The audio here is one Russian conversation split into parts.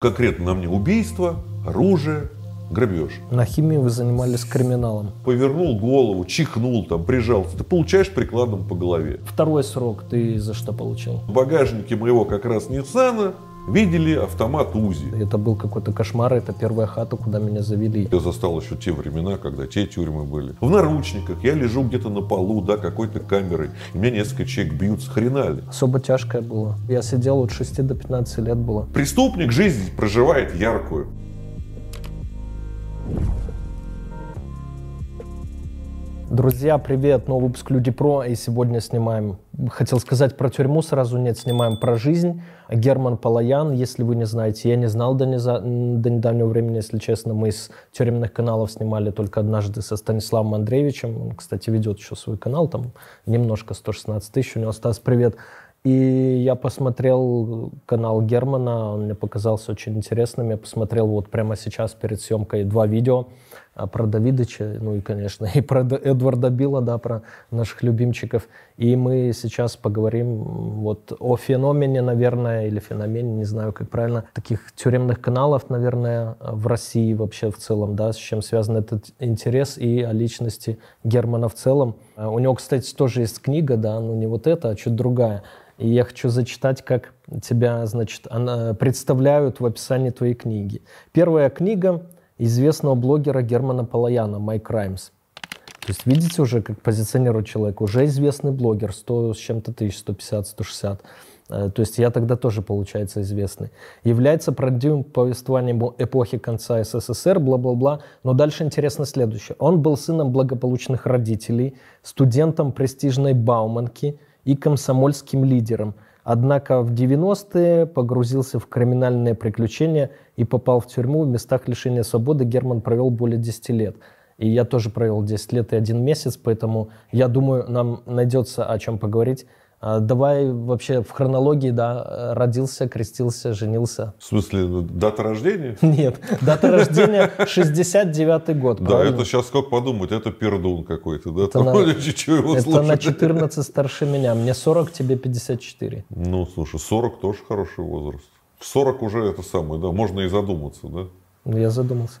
Конкретно на мне убийство, оружие, грабеж. На химии вы занимались криминалом. Повернул голову, чихнул, там, прижался. Ты получаешь прикладом по голове. Второй срок ты за что получил? В багажнике моего как раз Ниссана видели автомат УЗИ. Это был какой-то кошмар, это первая хата, куда меня завели. Я застал еще те времена, когда те тюрьмы были. В наручниках, я лежу где-то на полу, да, какой-то камерой. И меня несколько человек бьют, с хрена ли. Особо тяжкое было. Я сидел от 6 до 15 лет было. Преступник жизнь проживает яркую. Друзья, привет! Новый выпуск Люди Про. И сегодня снимаем, хотел сказать про тюрьму, сразу нет, снимаем про жизнь. Герман Палаян, если вы не знаете, я не знал до, неза, до недавнего времени, если честно. Мы из тюремных каналов снимали только однажды со Станиславом Андреевичем. Он, кстати, ведет еще свой канал, там немножко 116 тысяч. У него Стас, привет. И я посмотрел канал Германа, он мне показался очень интересным. Я посмотрел вот прямо сейчас перед съемкой два видео а, про Давидыча, ну и, конечно, и про Эдварда Билла, да, про наших любимчиков. И мы сейчас поговорим вот о феномене, наверное, или феномене, не знаю, как правильно, таких тюремных каналов, наверное, в России вообще в целом, да, с чем связан этот интерес и о личности Германа в целом. А, у него, кстати, тоже есть книга, да, но не вот эта, а чуть другая. И я хочу зачитать, как тебя, значит, представляют в описании твоей книги. Первая книга известного блогера Германа Палаяна «My Crimes». То есть видите уже, как позиционирует человек. Уже известный блогер, 100 с чем-то тысяч, 150, 160. Э, то есть я тогда тоже, получается, известный. Является правдивым повествованием эпохи конца СССР, бла-бла-бла. Но дальше интересно следующее. Он был сыном благополучных родителей, студентом престижной Бауманки и комсомольским лидером – Однако в 90-е погрузился в криминальные приключения и попал в тюрьму. В местах лишения свободы Герман провел более 10 лет. И я тоже провел 10 лет и один месяц, поэтому я думаю, нам найдется о чем поговорить. А, давай вообще в хронологии, да, родился, крестился, женился. В смысле, ну, дата рождения? Нет, дата рождения 69-й год. Да, это сейчас как подумать, это пердун какой-то, да? Это на 14 старше меня, мне 40, тебе 54. Ну, слушай, 40 тоже хороший возраст. В 40 уже это самое, да, можно и задуматься, да? Я задумался.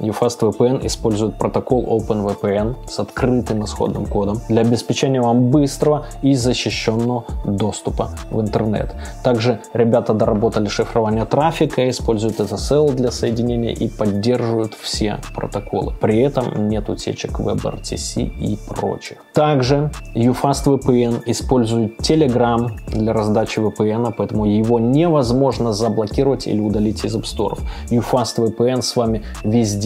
UFast VPN использует протокол OpenVPN с открытым исходным кодом для обеспечения вам быстрого и защищенного доступа в интернет. Также ребята доработали шифрование трафика, используют SSL для соединения и поддерживают все протоколы. При этом нет утечек WebRTC и прочих. Также UFast VPN использует Telegram для раздачи VPN, поэтому его невозможно заблокировать или удалить из App Store. UFast VPN с вами везде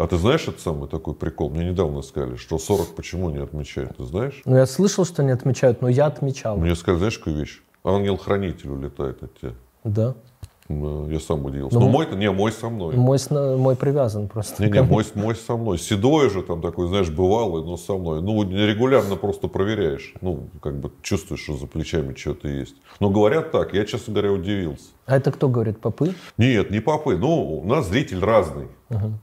А ты знаешь этот самый такой прикол? Мне недавно сказали, что 40 почему не отмечают, ты знаешь? Ну, я слышал, что не отмечают, но я отмечал. Мне сказали, знаешь, какую вещь? Ангел-хранитель улетает от тебя. Да. Я сам удивился. Ну, Но мой-то, не, мой со мной. Мой, с- мой привязан просто. Не, не, мой, мой со мной. Седой же там такой, знаешь, бывалый, но со мной. Ну, регулярно просто проверяешь. Ну, как бы чувствуешь, что за плечами что-то есть. Но говорят так, я, честно говоря, удивился. А это кто говорит, попы? Нет, не папы. Ну, у нас зритель разный.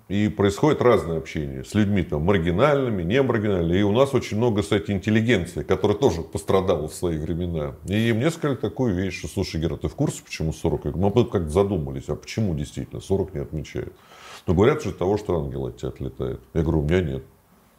И происходит разное общение с людьми там маргинальными, не маргинальными. И у нас очень много, кстати, интеллигенции, которая тоже пострадала в свои времена. И мне сказали такую вещь, что, слушай, Гера, ты в курсе, почему 40? Я говорю, Мы как задумались, а почему действительно 40 не отмечают? Но говорят же того, что ангел от тебя отлетает. Я говорю, у меня нет.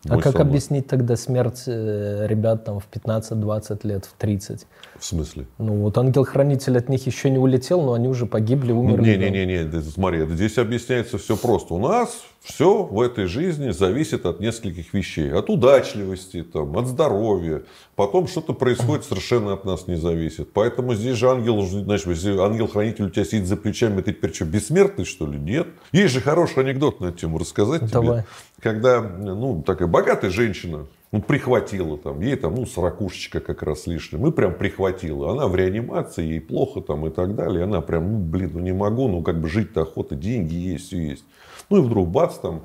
А Мой как со мной. объяснить тогда смерть э, ребят там в 15-20 лет, в 30? В смысле? Ну вот ангел-хранитель от них еще не улетел, но они уже погибли, умерли. Не-не-не, не, смотри, здесь объясняется все просто. У нас все в этой жизни зависит от нескольких вещей. От удачливости, там, от здоровья. Потом что-то происходит совершенно от нас не зависит. Поэтому здесь же ангел, знаешь, если ангел-хранитель у тебя сидит за плечами, ты теперь что, бессмертный, что ли? Нет. Есть же хороший анекдот на эту тему рассказать тебе. Когда, ну, такая богатая женщина, ну, прихватила там, ей там, ну, сорокушечка как раз лишним, и прям прихватила. Она в реанимации, ей плохо там и так далее. Она прям, ну, блин, ну не могу, ну, как бы жить-то охота, деньги есть, все есть. Ну, и вдруг бац там,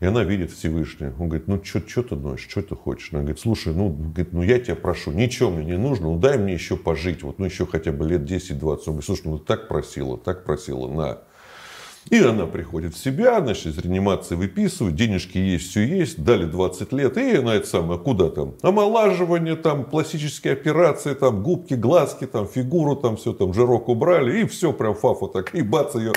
и она видит Всевышнего. Он говорит, ну, что ты ноешь, что ты хочешь? Она говорит, слушай, ну, говорит, ну, я тебя прошу, ничего мне не нужно, ну, дай мне еще пожить, вот, ну, еще хотя бы лет 10-20. Он говорит, слушай, ну, так просила, так просила, на. И она приходит в себя, значит, из реанимации выписывают, денежки есть, все есть, дали 20 лет, и на это самое, куда там? Омолаживание, там, пластические операции, там, губки, глазки, там, фигуру, там, все, там, жирок убрали, и все, прям фафа так, и бац ее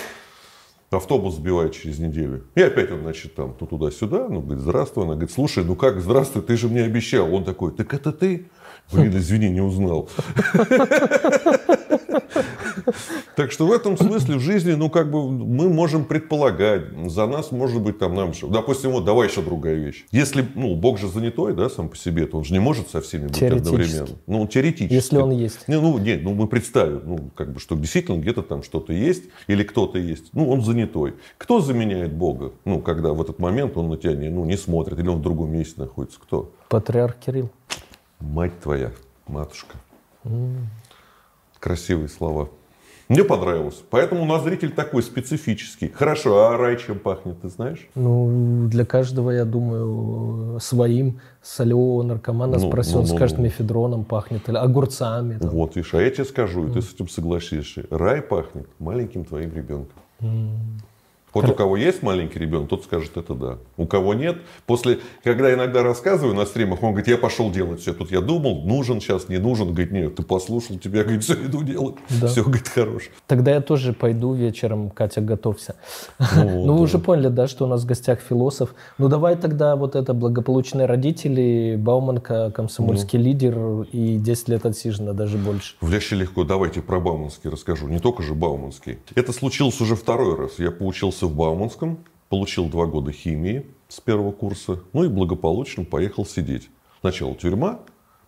автобус сбивает через неделю. И опять он, значит, там, ну, туда-сюда, ну, говорит, здравствуй. Она говорит, слушай, ну как, здравствуй, ты же мне обещал. Он такой, так это ты? Блин, извини, не узнал. Так что в этом смысле в жизни, ну, как бы мы можем предполагать, за нас может быть там нам. Допустим, вот давай еще другая вещь. Если, ну, Бог же занятой, да, сам по себе, то он же не может со всеми быть одновременно. Ну, теоретически. Если он есть. Не, ну, нет, ну, мы представим, ну, как бы, что действительно где-то там что-то есть, или кто-то есть. Ну, он занятой. Кто заменяет Бога? Ну, когда в этот момент он на тебя не, ну, не смотрит, или он в другом месте находится. Кто? Патриарх Кирилл. Мать твоя, матушка. Красивые слова. Мне понравилось. Поэтому у нас зритель такой специфический. Хорошо, а рай чем пахнет, ты знаешь? Ну, для каждого, я думаю, своим солевого наркомана Ну, спроси, ну, ну, скажет, ну. мефедроном пахнет, или огурцами. там. Вот, видишь, а я тебе скажу, и ты с этим согласишься. Рай пахнет маленьким твоим ребенком. Вот у кого есть маленький ребенок, тот скажет это да. У кого нет, после, когда иногда рассказываю на стримах, он говорит, я пошел делать все. Тут я думал, нужен сейчас, не нужен. Говорит, нет, ты послушал, тебя, говорит, все, иду делать. Да. Все, говорит, хорош. Тогда я тоже пойду вечером, Катя, готовься. Ну, Ну, вы да. уже поняли, да, что у нас в гостях философ. Ну, давай тогда вот это благополучные родители, Бауманка, комсомольский Ну. лидер и 10 лет отсижено, даже больше. Вляще легко, давайте про Бауманский расскажу. Не только же Бауманский. Это случилось уже второй раз. Я поучился в Бауманском, получил два года химии с первого курса, ну и благополучно поехал сидеть. Сначала тюрьма,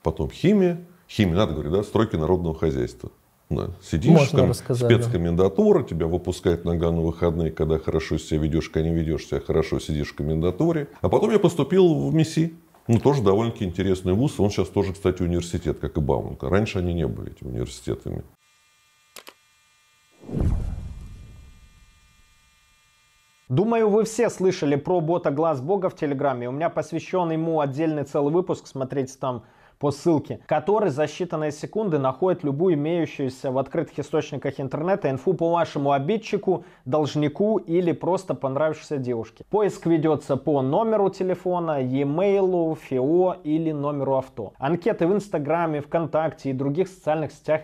потом химия. Химия, надо говорить, да, стройки народного хозяйства. Да, Сидишь, Можно ком- рассказать, да. спецкомендатура, тебя выпускают нога на выходные, когда хорошо себя ведешь, когда не ведешь себя хорошо, сидишь в комендатуре. А потом я поступил в МИСИ. Ну, тоже довольно-таки интересный вуз. Он сейчас тоже, кстати, университет, как и Бауманка. Раньше они не были этими университетами. Думаю, вы все слышали про бота Глаз Бога в Телеграме. У меня посвящен ему отдельный целый выпуск. Смотрите там по ссылке, который за считанные секунды находит любую имеющуюся в открытых источниках интернета инфу по вашему обидчику, должнику или просто понравившейся девушке. Поиск ведется по номеру телефона, e-mail, ФИО или номеру авто. Анкеты в Инстаграме, ВКонтакте и других социальных сетях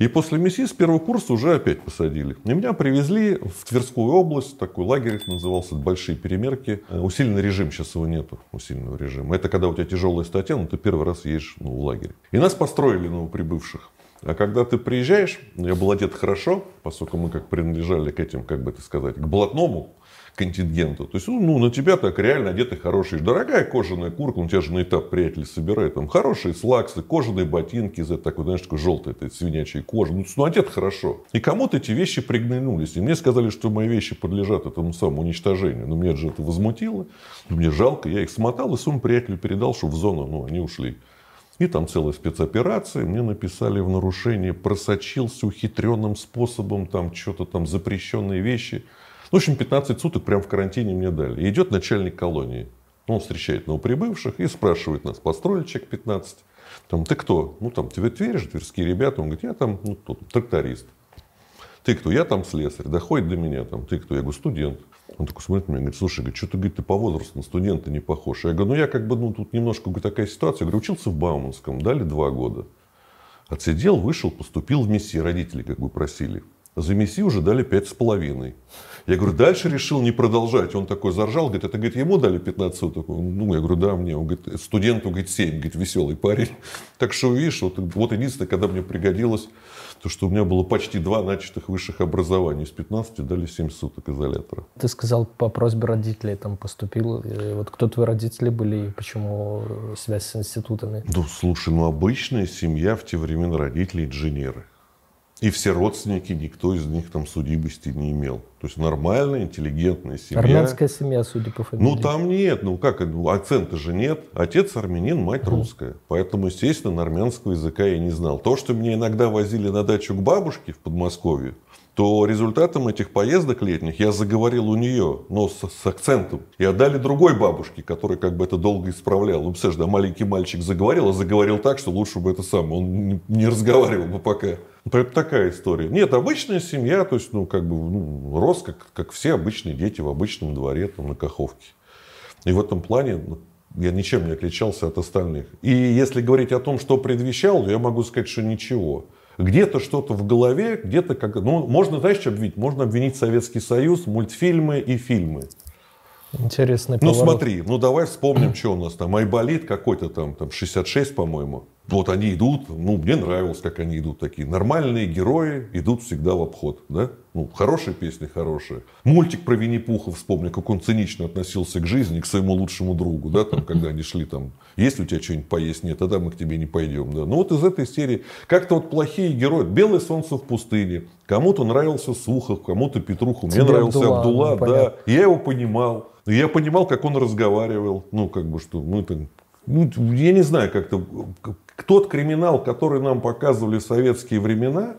И после МИСИ с первого курса уже опять посадили. И меня привезли в Тверскую область, такой лагерь назывался, большие перемерки. Э, усиленный режим, сейчас его нету, усиленного режима. Это когда у тебя тяжелая статья, но ты первый раз едешь ну, в лагерь. И нас построили новоприбывших. А когда ты приезжаешь, я был одет хорошо, поскольку мы как принадлежали к этим, как бы это сказать, к блатному контингенту. То есть, ну, ну, на тебя так реально одеты хорошие. Дорогая кожаная куртка, он тебя же на этап приятели собирает. Там хорошие слаксы, кожаные ботинки из такой, знаешь, такой желтой этой свинячей кожи. Ну, ну, одет хорошо. И кому-то эти вещи приглянулись. И мне сказали, что мои вещи подлежат этому самому уничтожению. Но меня же это возмутило. Мне жалко. Я их смотал и своему приятелю передал, что в зону, ну, они ушли. И там целая спецоперация. Мне написали в нарушение, просочился ухитренным способом, там что-то там запрещенные вещи. В общем, 15 суток прямо в карантине мне дали. И идет начальник колонии. Он встречает новоприбывших и спрашивает нас, построили человек 15. Там, ты кто? Ну, там, тебе веришь, тверские ребята. Он говорит, я там, ну, тот, тракторист. Ты кто? Я там слесарь. Доходит до меня. Там, ты кто? Я говорю, студент. Он такой смотрит на меня, говорит, слушай, говорит, что ты, говорит, ты по возрасту на студента не похож. Я говорю, ну я как бы, ну тут немножко говорю, такая ситуация. Я говорю, учился в Бауманском, дали два года. Отсидел, вышел, поступил в МИСИ, родители как бы просили. За МИСИ уже дали пять с половиной. Я говорю, дальше решил не продолжать. Он такой заржал, говорит, это говорит, ему дали 15 суток. Ну, я говорю, да, мне. Он говорит, студенту, говорит, 7, говорит, веселый парень. Так что, видишь, вот, вот единственное, когда мне пригодилось, то, что у меня было почти два начатых высших образования. Из 15 дали 7 суток изолятора. Ты сказал, по просьбе родителей там поступил. Вот кто твои родители были и почему связь с институтами? Ну, слушай, ну обычная семья в те времена родители инженеры. И все родственники, никто из них там судимости не имел. То есть нормальная, интеллигентная семья. Армянская семья, судя по фамилии. Ну там нет, ну как, ну, акцента же нет. Отец армянин, мать угу. русская. Поэтому, естественно, армянского языка я не знал. То, что меня иногда возили на дачу к бабушке в Подмосковье, то результатом этих поездок летних я заговорил у нее, но с, с акцентом. И отдали другой бабушке, которая как бы это долго исправлял. Ну, представляешь, да, маленький мальчик заговорил, а заговорил так, что лучше бы это сам, он не, не разговаривал бы пока. Это такая история. Нет, обычная семья, то есть, ну, как бы, ну, рос, как, как все обычные дети в обычном дворе, там, на Каховке. И в этом плане ну, я ничем не отличался от остальных. И если говорить о том, что предвещал, я могу сказать, что ничего. Где-то что-то в голове, где-то как... Ну, можно, знаешь, что обвинить? Можно обвинить Советский Союз, мультфильмы и фильмы. Интересный Ну, смотри, ну давай вспомним, что у нас там. Айболит какой-то там, там 66, по-моему. Вот они идут, ну, мне нравилось, как они идут такие. Нормальные герои идут всегда в обход, да? Ну, хорошие песни, хорошие. Мультик про Винни-Пуха, вспомни, как он цинично относился к жизни, к своему лучшему другу, да, там, когда они шли там, есть у тебя что-нибудь поесть? Нет, тогда мы к тебе не пойдем, да. Ну, вот из этой серии как-то вот плохие герои. Белое солнце в пустыне. Кому-то нравился Сухов, кому-то Петруху. Мне Тебе нравился Абдулла, Абдулла ну, да. Я его понимал. Я понимал, как он разговаривал. Ну, как бы, что мы там ну, я не знаю, как-то тот криминал, который нам показывали в советские времена,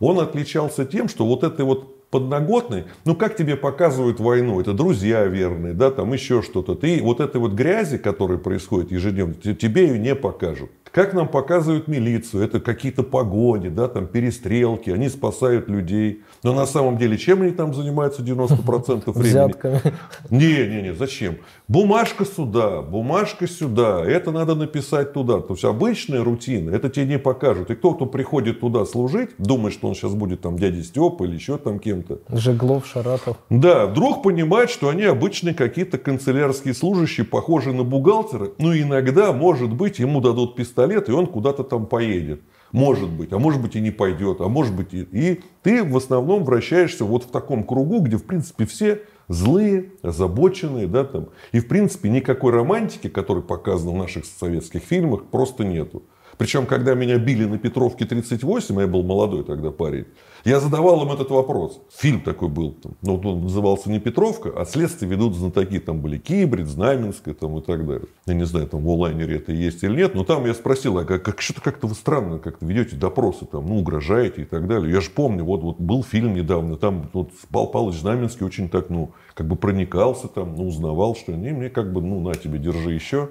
он отличался тем, что вот этой вот подноготной, ну как тебе показывают войну, это друзья верные, да, там еще что-то. Ты вот этой вот грязи, которая происходит ежедневно, тебе ее не покажут. Как нам показывают милицию, это какие-то погони, да, там перестрелки, они спасают людей. Но на самом деле, чем они там занимаются 90% времени? Взятками. Не, не, не, зачем? Бумажка сюда, бумажка сюда, это надо написать туда. То есть обычная рутина, это тебе не покажут. И кто, кто приходит туда служить, думает, что он сейчас будет там дядя Степа или еще там кем-то. Жеглов, Шаратов. Да, вдруг понимает, что они обычные какие-то канцелярские служащие, похожие на бухгалтера. Ну, иногда, может быть, ему дадут пистолет, и он куда-то там поедет. Может быть, а может быть и не пойдет, а может быть и... И ты в основном вращаешься вот в таком кругу, где в принципе все злые, озабоченные, да, там. И в принципе никакой романтики, которая показана в наших советских фильмах, просто нету. Причем, когда меня били на Петровке 38, я был молодой тогда парень, я задавал им этот вопрос. Фильм такой был, там, ну, он назывался не Петровка, а следствие ведут знатоки. Там были Кибрид, Знаменская там, и так далее. Я не знаю, там в онлайнере это есть или нет, но там я спросил, а как, как что-то как-то вы странно как-то ведете допросы, там, ну, угрожаете и так далее. Я же помню, вот, вот был фильм недавно, там вот, Пал Павлович Знаменский очень так, ну, как бы проникался там, ну, узнавал, что они мне как бы, ну, на тебе, держи еще.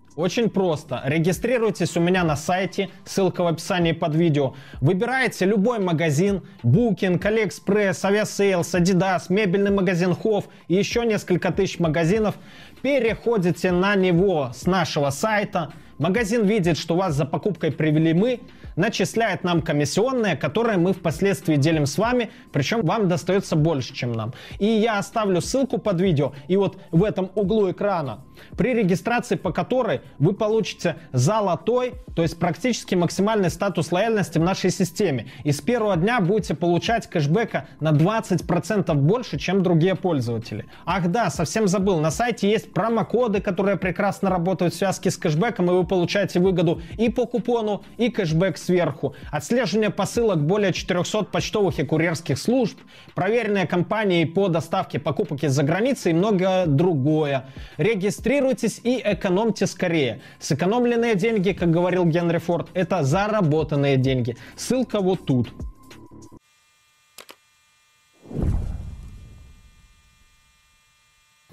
Очень просто. Регистрируйтесь у меня на сайте, ссылка в описании под видео. Выбираете любой магазин, Booking, AliExpress, Aviasales, Adidas, мебельный магазин Hof и еще несколько тысяч магазинов. Переходите на него с нашего сайта. Магазин видит, что вас за покупкой привели мы, начисляет нам комиссионные, которые мы впоследствии делим с вами, причем вам достается больше, чем нам. И я оставлю ссылку под видео, и вот в этом углу экрана, при регистрации по которой вы получите золотой, то есть практически максимальный статус лояльности в нашей системе. И с первого дня будете получать кэшбэка на 20% больше, чем другие пользователи. Ах да, совсем забыл, на сайте есть промокоды, которые прекрасно работают в связке с кэшбэком, и вы получаете выгоду и по купону, и кэшбэк сверху. Отслеживание посылок более 400 почтовых и курьерских служб, проверенные компании по доставке покупок из-за границы и многое другое. Регистрируйтесь и экономьте скорее. Сэкономленные деньги, как говорил Генри Форд, это заработанные деньги. Ссылка вот тут.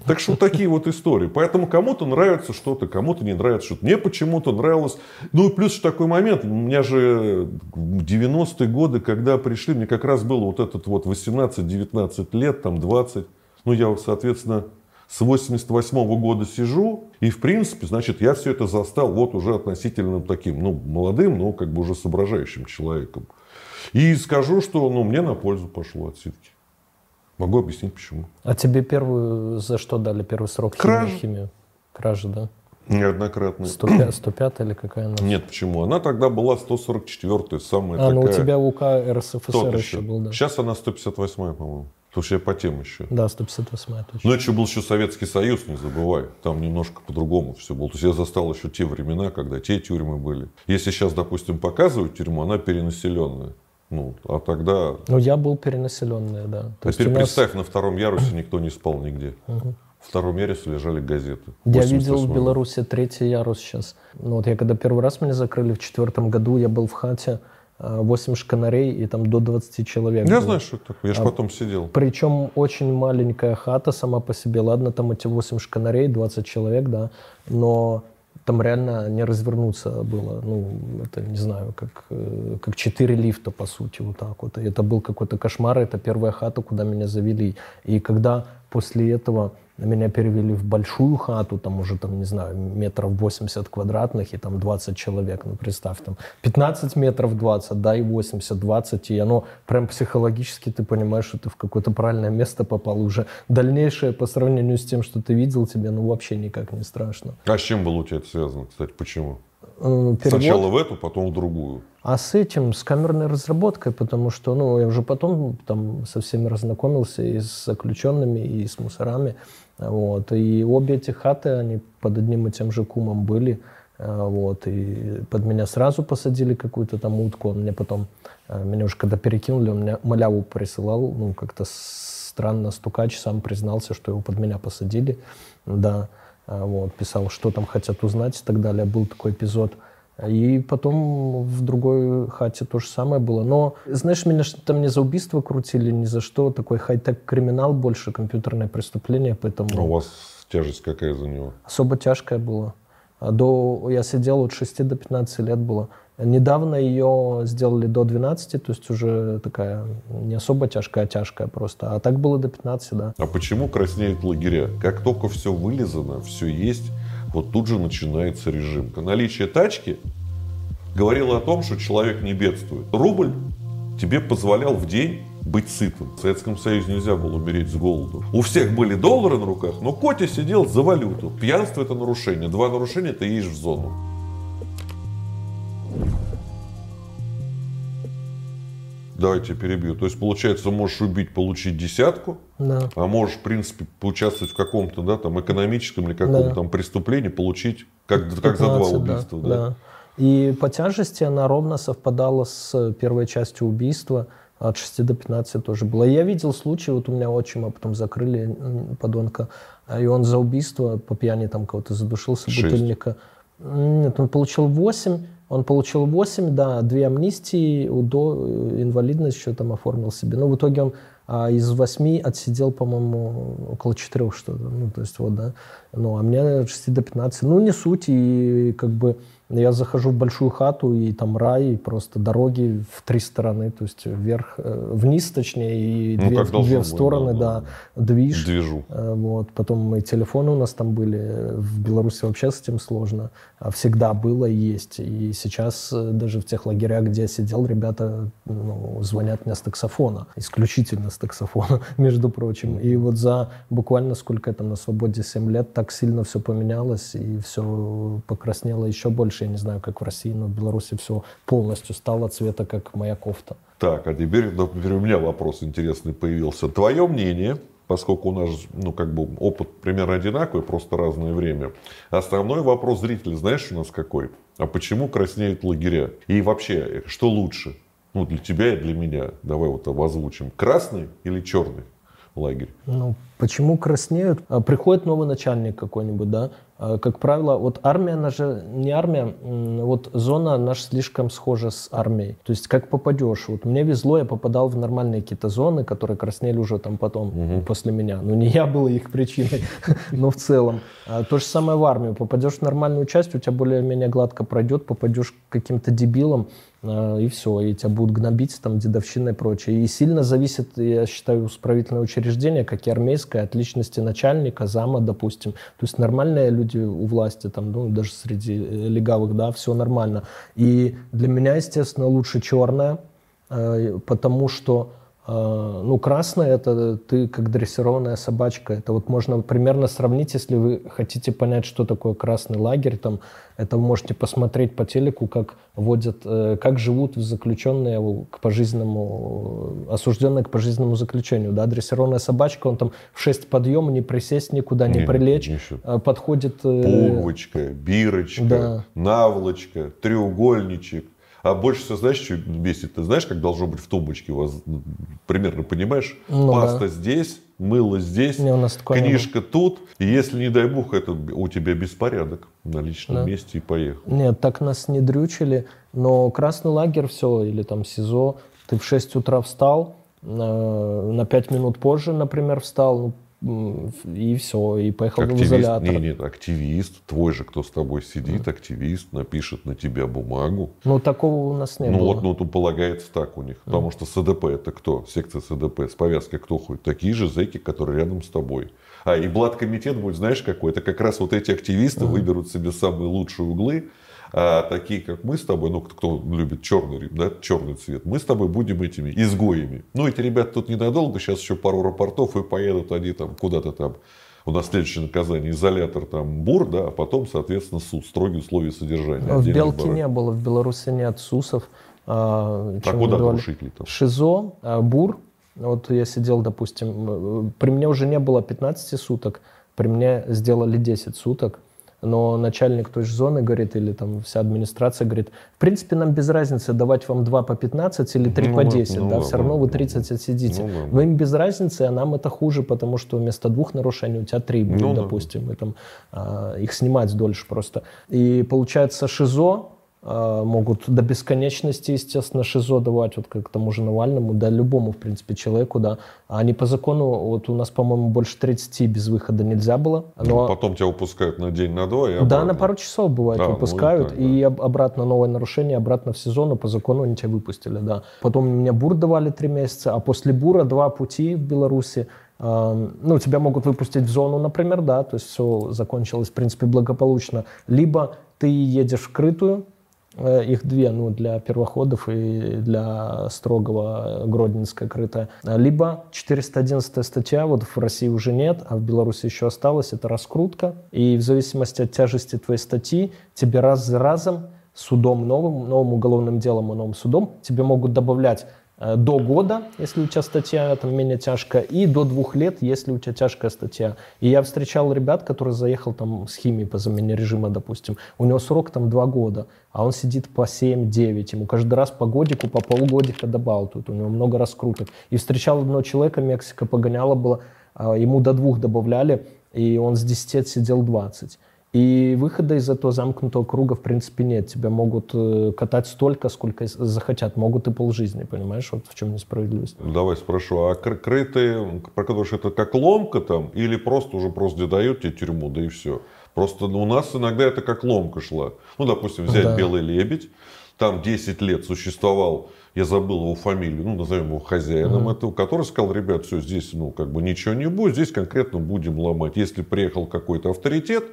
Так что такие вот истории. Поэтому кому-то нравится что-то, кому-то не нравится что-то. Мне почему-то нравилось. Ну и плюс такой момент. У меня же в 90-е годы, когда пришли, мне как раз было вот этот вот 18-19 лет, там 20. Ну я, соответственно, с 88 -го года сижу, и в принципе, значит, я все это застал вот уже относительно таким, ну, молодым, но как бы уже соображающим человеком. И скажу, что, ну, мне на пользу пошло отсидки. Могу объяснить, почему. А тебе первую за что дали первый срок Кража. химию? Кража, да? Неоднократно. 105, 105 или какая она? Нет, почему? Она тогда была 144-я, самая А, ну у такая. тебя УК РСФСР Тот еще еще. был, да. Сейчас она 158-я, по-моему. Слушай, я по тем еще. Да, 158 точно. Но еще был еще Советский Союз, не забывай. Там немножко по-другому все было. То есть я застал еще те времена, когда те тюрьмы были. Если сейчас, допустим, показывают тюрьму, она перенаселенная. Ну, а тогда... Ну, я был перенаселенная, да. То есть Теперь нас- представь, на втором ярусе никто не спал нигде. В втором ярусе лежали газеты. Я видел в 88-м. Беларуси третий ярус сейчас. Ну, вот я когда первый раз меня закрыли в четвертом году, я был в хате, а, 8 шканарей и там до 20 человек. Я было. знаю, что это такое. Я же А- потом сидел. Причем очень маленькая хата сама по себе. Ладно, там эти 8 шканарей, 20 человек, да, но там реально не развернуться было. Ну, это, не знаю, как, э, как 4 лифта, по сути, вот так вот. И это был какой-то кошмар. Это первая хата, куда меня завели. И когда после этого меня перевели в большую хату, там уже, там, не знаю, метров 80 квадратных, и там 20 человек, ну, представь, там 15 метров 20, да, и 80, 20, и оно прям психологически, ты понимаешь, что ты в какое-то правильное место попал, уже дальнейшее по сравнению с тем, что ты видел, тебе, ну, вообще никак не страшно. А с чем было у тебя это связано, кстати? Почему? Э, перевод- Сначала в эту, потом в другую. А с этим, с камерной разработкой, потому что, ну, я уже потом там со всеми разнакомился и с заключенными, и с мусорами. Вот. И обе эти хаты, они под одним и тем же кумом были. Э, вот. И под меня сразу посадили какую-то там утку. Он мне потом, э, меня уже когда перекинули, он мне маляву присылал. Ну, как-то странно стукач сам признался, что его под меня посадили. Да. Вот. Писал, что там хотят узнать и так далее. Был такой эпизод. И потом в другой хате то же самое было. Но, знаешь, меня там не за убийство крутили, ни за что. Такой хай-тек криминал больше, компьютерное преступление, поэтому... А у вас тяжесть какая за него? Особо тяжкая была. А до, я сидел от 6 до 15 лет было. Недавно ее сделали до 12, то есть уже такая не особо тяжкая, а тяжкая просто. А так было до 15, да. А почему краснеют лагеря? Как только все вылезано, все есть, вот тут же начинается режим. Наличие тачки говорило о том, что человек не бедствует. Рубль тебе позволял в день быть сытым. В Советском Союзе нельзя было умереть с голоду. У всех были доллары на руках, но Котя сидел за валюту. Пьянство – это нарушение. Два нарушения – ты едешь в зону. Давайте перебью. То есть, получается, можешь убить, получить десятку, да. а можешь, в принципе, поучаствовать в каком-то, да, там, экономическом или каком-то да. там преступлении, получить, как, 15, как за два убийства. Да, да. да. И по тяжести она ровно совпадала с первой частью убийства. От 6 до 15 тоже было. Я видел случай, вот у меня отчима потом закрыли, подонка, и он за убийство по пьяни там кого-то задушился, 6. бутыльника. Нет, он получил 8, он получил 8, да, две амнистии, УДО, э, инвалидность еще там оформил себе. Но в итоге он а, из 8 отсидел, по-моему, около 4 что-то. Ну, то есть вот, да. Ну, а мне от 6 до 15. Ну, не суть, и как бы я захожу в большую хату, и там рай, и просто дороги в три стороны, то есть вверх, э, вниз, точнее, и ну, две, две в стороны, быть, да, да, движ. Движу. Э, вот. Потом и телефоны у нас там были. В Беларуси вообще с этим сложно. А всегда было и есть. И сейчас э, даже в тех лагерях, где я сидел, ребята ну, звонят мне с таксофона. Исключительно с таксофона, между прочим. И вот за буквально сколько там на свободе 7 лет так сильно все поменялось, и все покраснело еще больше я не знаю, как в России, но в Беларуси все полностью стало цвета, как моя кофта. Так, а теперь, например, у меня вопрос интересный появился. Твое мнение, поскольку у нас, ну, как бы опыт примерно одинаковый, просто разное время. Основной вопрос зрителя, знаешь, у нас какой? А почему краснеют лагеря? И вообще, что лучше? Ну, для тебя и для меня. Давай вот озвучим. Красный или черный лагерь? Ну, почему краснеют? А, приходит новый начальник какой-нибудь, да? А, как правило, вот армия, она же не армия, вот зона наша слишком схожа с армией. То есть как попадешь. Вот мне везло, я попадал в нормальные какие-то зоны, которые краснели уже там потом, угу. после меня. Ну не я был их причиной, но в целом. А то же самое в армию. Попадешь в нормальную часть, у тебя более-менее гладко пройдет, попадешь к каким-то дебилам, а, и все, и тебя будут гнобить, там, дедовщина и прочее. И сильно зависит, я считаю, исправительное учреждение, как и армейское, от личности начальника, зама, допустим. То есть нормальные люди у власти, там, ну, даже среди э, легавых, да, все нормально. И для меня, естественно, лучше черное, э, потому что ну, красная – это ты как дрессированная собачка. Это вот можно примерно сравнить, если вы хотите понять, что такое красный лагерь. Там, это вы можете посмотреть по телеку, как водят, э, как живут заключенные к пожизненному, осужденные к пожизненному заключению. Да? Дрессированная собачка, он там в 6 подъем, не присесть никуда, не, не прилечь, не а подходит… Э, Пуговочка, бирочка, да. наволочка, треугольничек – а больше всего, знаешь, что бесит? Ты знаешь, как должно быть в тумбочке у вас? Примерно понимаешь? Ну, Паста да. здесь, мыло здесь, не, у нас книжка тут. И если, не дай бог, это у тебя беспорядок на личном да. месте и поехал. Нет, так нас не дрючили. Но красный лагерь все, или там СИЗО, ты в 6 утра встал, на 5 минут позже, например, встал, ну, и все, и поехал активист, в изолятор. Нет, нет, активист, твой же, кто с тобой сидит, mm. активист, напишет на тебя бумагу. Ну, такого у нас не ну, было. Вот, ну, тут полагается так у них. Mm. Потому что СДП это кто? Секция СДП с повязкой кто ходит? Такие же зэки, которые рядом с тобой. А, и блат-комитет будет, знаешь, какой? Это как раз вот эти активисты mm. выберут себе самые лучшие углы, а такие, как мы с тобой, ну, кто любит черный, да, черный цвет, мы с тобой будем этими изгоями. Ну, эти ребята тут ненадолго, сейчас еще пару рапортов и поедут они там куда-то там у нас следующее наказание изолятор там бур, да, а потом, соответственно, суд, строгие условия содержания. В Белке не было, в Беларуси нет СУСов. А, куда нарушители там? ШИЗО, а, бур. Вот я сидел, допустим, при мне уже не было 15 суток, При мне сделали 10 суток, но начальник той же зоны говорит, или там вся администрация говорит, в принципе, нам без разницы давать вам 2 по 15 или 3 Ну по вот, 10, ну да, вот, все равно вы ну, 30 отсидите. ну да. Но им без разницы, а нам это хуже, потому что вместо двух нарушений у тебя три будет, Ну да. допустим, и там а, их снимать дольше просто. И получается ШИЗО могут до бесконечности, естественно, ШИЗО давать, вот как тому же Навальному, да любому, в принципе, человеку, да. А они по закону, вот у нас, по-моему, больше 30 без выхода нельзя было. Но... Потом тебя выпускают на день, на два и Да, обратно. на пару часов бывает Да, ну, выпускают, и так, и об- обратно новое нарушение, обратно в сезон, и по закону они тебя выпустили, да. Потом меня бур давали три месяца, а после бура два пути в Беларуси. Эм, Ну, тебя могут выпустить в зону, например, да, то есть все закончилось, в принципе, благополучно. Либо ты едешь в крытую, их две, ну, для первоходов и для строгого э, Гродненская крытая. А, Либо 411 статья, вот в России уже нет, а в Беларуси еще осталось, это раскрутка. И в зависимости от тяжести твоей статьи, тебе раз за разом судом новым, новым уголовным делом и новым судом тебе могут добавлять э, до года, если у тебя статья там менее тяжкая, и до двух лет, если у тебя тяжкая статья. И я встречал ребят, который заехал там с химией по замене режима, допустим, у него срок там два года, а он сидит по 7-9, ему каждый раз по годику, по полгодика добалтывают, у него много раскруток. И встречал одного человека, Мексика погоняла было, а, ему до двух добавляли, и он с 10 сидел 20. И выхода из этого замкнутого круга, в принципе, нет. Тебя могут э, катать столько, сколько захотят. Могут и полжизни, понимаешь? Вот в чем несправедливость. Давай спрошу, а кр- крытые, про которые что это как ломка там, или просто уже просто дают тебе тюрьму, да и все? Просто у нас иногда это как ломка шла. Ну, допустим, взять Да. «Белый лебедь», там 10 лет существовал, я забыл его фамилию, ну, назовем его хозяином этого, который сказал, ребят, все, здесь, ну, как бы ничего не будет, здесь конкретно будем ломать. Если приехал какой-то авторитет,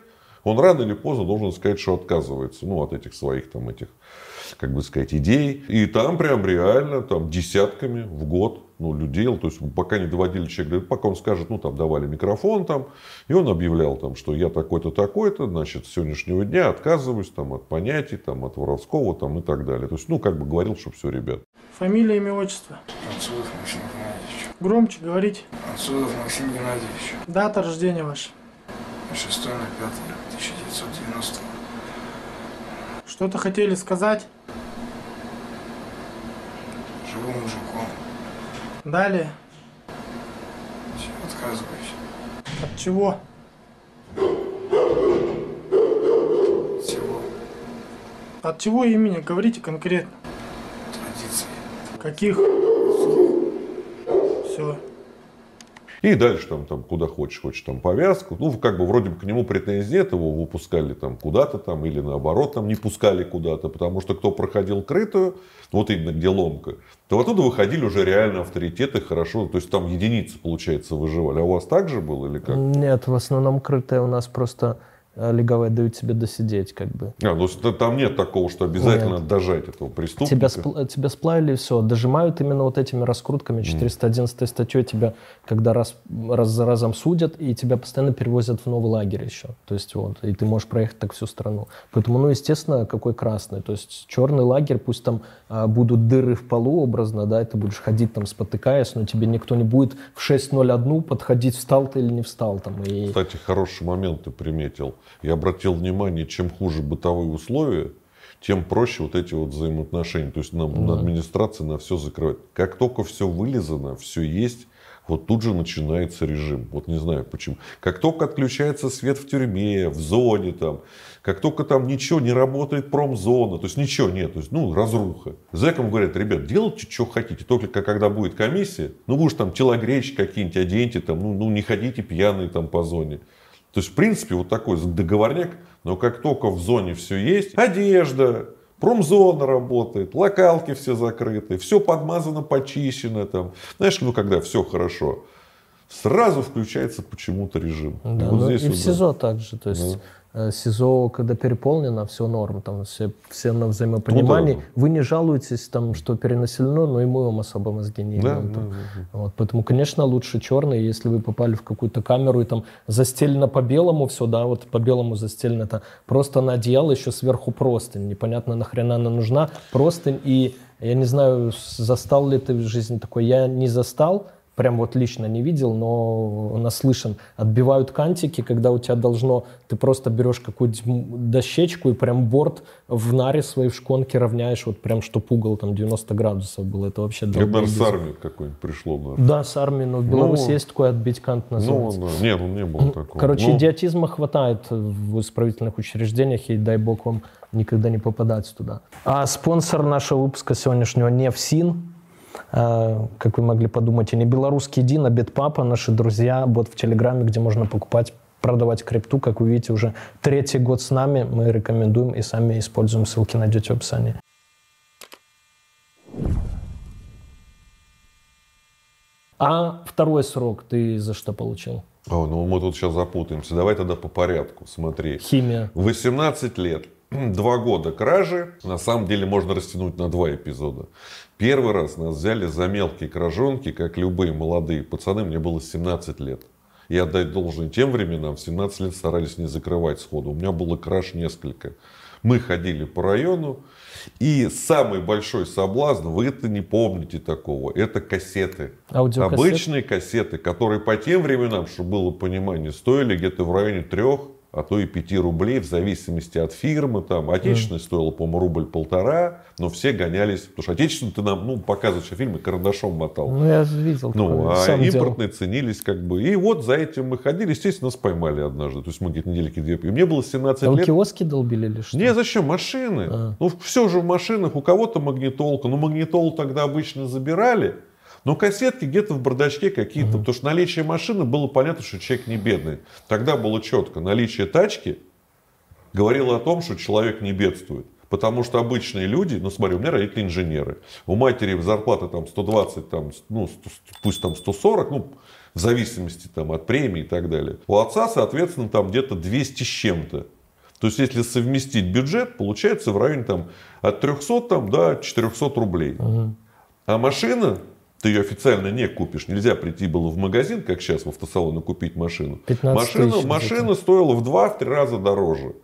он рано или поздно должен сказать, что отказывается, ну, от этих своих там этих, как бы сказать, идей. И там прям реально, там, десятками в год, ну, людей, то есть пока не доводили человека, пока он скажет, ну, там, давали микрофон там, и он объявлял там, что я такой-то, такой-то, значит, с сегодняшнего дня отказываюсь там от понятий, там, от воровского там и так далее. То есть, ну, как бы говорил, что все, ребят. Фамилия, имя, отчество. Анцудов Максим Геннадьевич. Громче говорите. Анцудов Максим Геннадьевич. Дата рождения ваша. 6 на 5 1990 Что-то хотели сказать? Живу мужиком. Далее. Все, отказываюсь. От чего? Всего От чего имени? Говорите конкретно. традиций. Каких? Все. И дальше там, там куда хочешь, хочешь там повязку. Ну, как бы вроде бы к нему претензий нет, его выпускали там куда-то там или наоборот там не пускали куда-то, потому что кто проходил крытую, вот именно где ломка, то оттуда выходили уже реально авторитеты хорошо, то есть там единицы, получается, выживали. А у вас так же было или как? Нет, в основном крытая у нас просто э, легавые дают тебе досидеть, как бы. А, ну, там нет такого, что обязательно Нет. дожать этого преступника. Тебя, спл- тебя сплавили, все, дожимают именно вот этими раскрутками. 411 статьей тебя, когда раз, раз за разом судят, и тебя постоянно перевозят в новый лагерь еще. То есть вот, и ты можешь проехать так всю страну. Поэтому, ну, естественно, какой красный. То есть черный лагерь, пусть там а, будут дыры в полу образно, да, и ты будешь ходить там спотыкаясь, но тебе никто не будет в 6.01 подходить, встал ты или не встал там. И... Кстати, хороший момент ты приметил. Я обратил внимание, чем хуже бытовые условия, тем проще вот эти вот взаимоотношения. То есть нам на администрации на все закрывает. Как только все вылезано, все есть, вот тут же начинается режим. Вот не знаю почему. Как только отключается свет в тюрьме, в зоне там, как только там ничего не работает промзона, то есть ничего нет, то есть, ну, разруха. Зэкам говорят, ребят, делайте, что хотите, только когда будет комиссия, ну, вы уж там телогречь какие-нибудь оденьте, там, ну, ну, не ходите пьяные там по зоне. То есть, в принципе, вот такой договорняк, но как только в зоне все есть, одежда, промзона работает, локалки все закрыты, все подмазано, почищено там. Знаешь, ну, когда все хорошо, сразу включается почему-то режим. Да, И вот ну, здесь и вот, в да. СИЗО также. То есть э, СИЗО, когда переполнено, все норм, там все, все на взаимопонимании. Ну да. Вы не жалуетесь, там, что перенаселено, но и мы вам особо мозги не Да, ебем, да, там. да, Вот, поэтому, конечно, лучше черный, если вы попали в какую-то камеру и там застелено по белому все, да, вот по белому застелено, это просто на одеяло еще сверху простынь, непонятно нахрена она нужна, простынь, и я не знаю, застал ли ты в жизни такой, я не застал, прям вот лично не видел, но наслышан. Отбивают кантики, когда у тебя должно, ты просто берешь какую-то дощечку и прям борт в наре своей в шконке равняешь, вот прям чтоб угол там 90 градусов был. Это вообще Это, наверное, с армии какой-нибудь пришло. наверное. Да, с армией, но в Беларуси Ну, есть такое отбить кант Ну, называется. да. Нет, ну, не было такого. Короче, Ну, идиотизма хватает в исправительных учреждениях, и дай бог вам никогда не попадать туда. А спонсор нашего выпуска сегодняшнего не ФСИН, а, как вы могли подумать, и не белорусский Дин, а Бетпапа, наши друзья, бот в Телеграме, где можно покупать продавать крипту, как вы видите, уже третий год с нами, мы рекомендуем и сами используем, ссылки найдете в описании. А второй срок ты за что получил? О, ну мы тут сейчас запутаемся. Давай тогда по порядку. Смотри. Химия. 18 лет. Два года кражи. На самом деле можно растянуть на два эпизода. Первый раз нас взяли за мелкие кражонки, как любые молодые пацаны. Мне было 17 лет. И отдать должное тем временам, в 17 лет старались не закрывать сходу. У меня было краж несколько. Мы ходили по району. И самый большой соблазн, вы это не помните такого, это кассеты. Обычные кассеты, которые по тем временам, чтобы было понимание, стоили где-то в районе трех, а то и 5 рублей, в зависимости от фирмы. Там, отечественная стоила, по-моему, рубль-полтора, но все гонялись. Потому что отечественную ты нам ну, показываешь фильмы, карандашом мотал. Ну, я видел. Ну, такое, а сам делал. импортные ценились как бы. И вот за этим мы ходили. Естественно, нас поймали однажды. То есть мы где-то недельки две. И мне было 17 Там лет. киоски долбили или что? Не, зачем? Машины. А. Ну, все же в машинах. У кого-то магнитолка. Ну, магнитолу тогда обычно забирали. Но кассетки где-то в бардачке какие-то. Потому что наличие машины было понятно, что человек не бедный. Тогда было четко. Наличие тачки говорило о том, что человек не бедствует. Потому что обычные люди, ну смотри, у меня родители инженеры, у матери зарплата там 120, там, ну, 100, пусть там 140, ну, в зависимости там, от премии и так далее. У отца, соответственно, там где-то 200 с чем-то. То есть, если совместить бюджет, получается в районе там, от 300 там, до 400 рублей. А машина, ты ее официально не купишь. Нельзя прийти было в магазин, как сейчас в автосалоне, купить машину. 15 Машина, тысяч машина стоила в 2-3 раза дороже.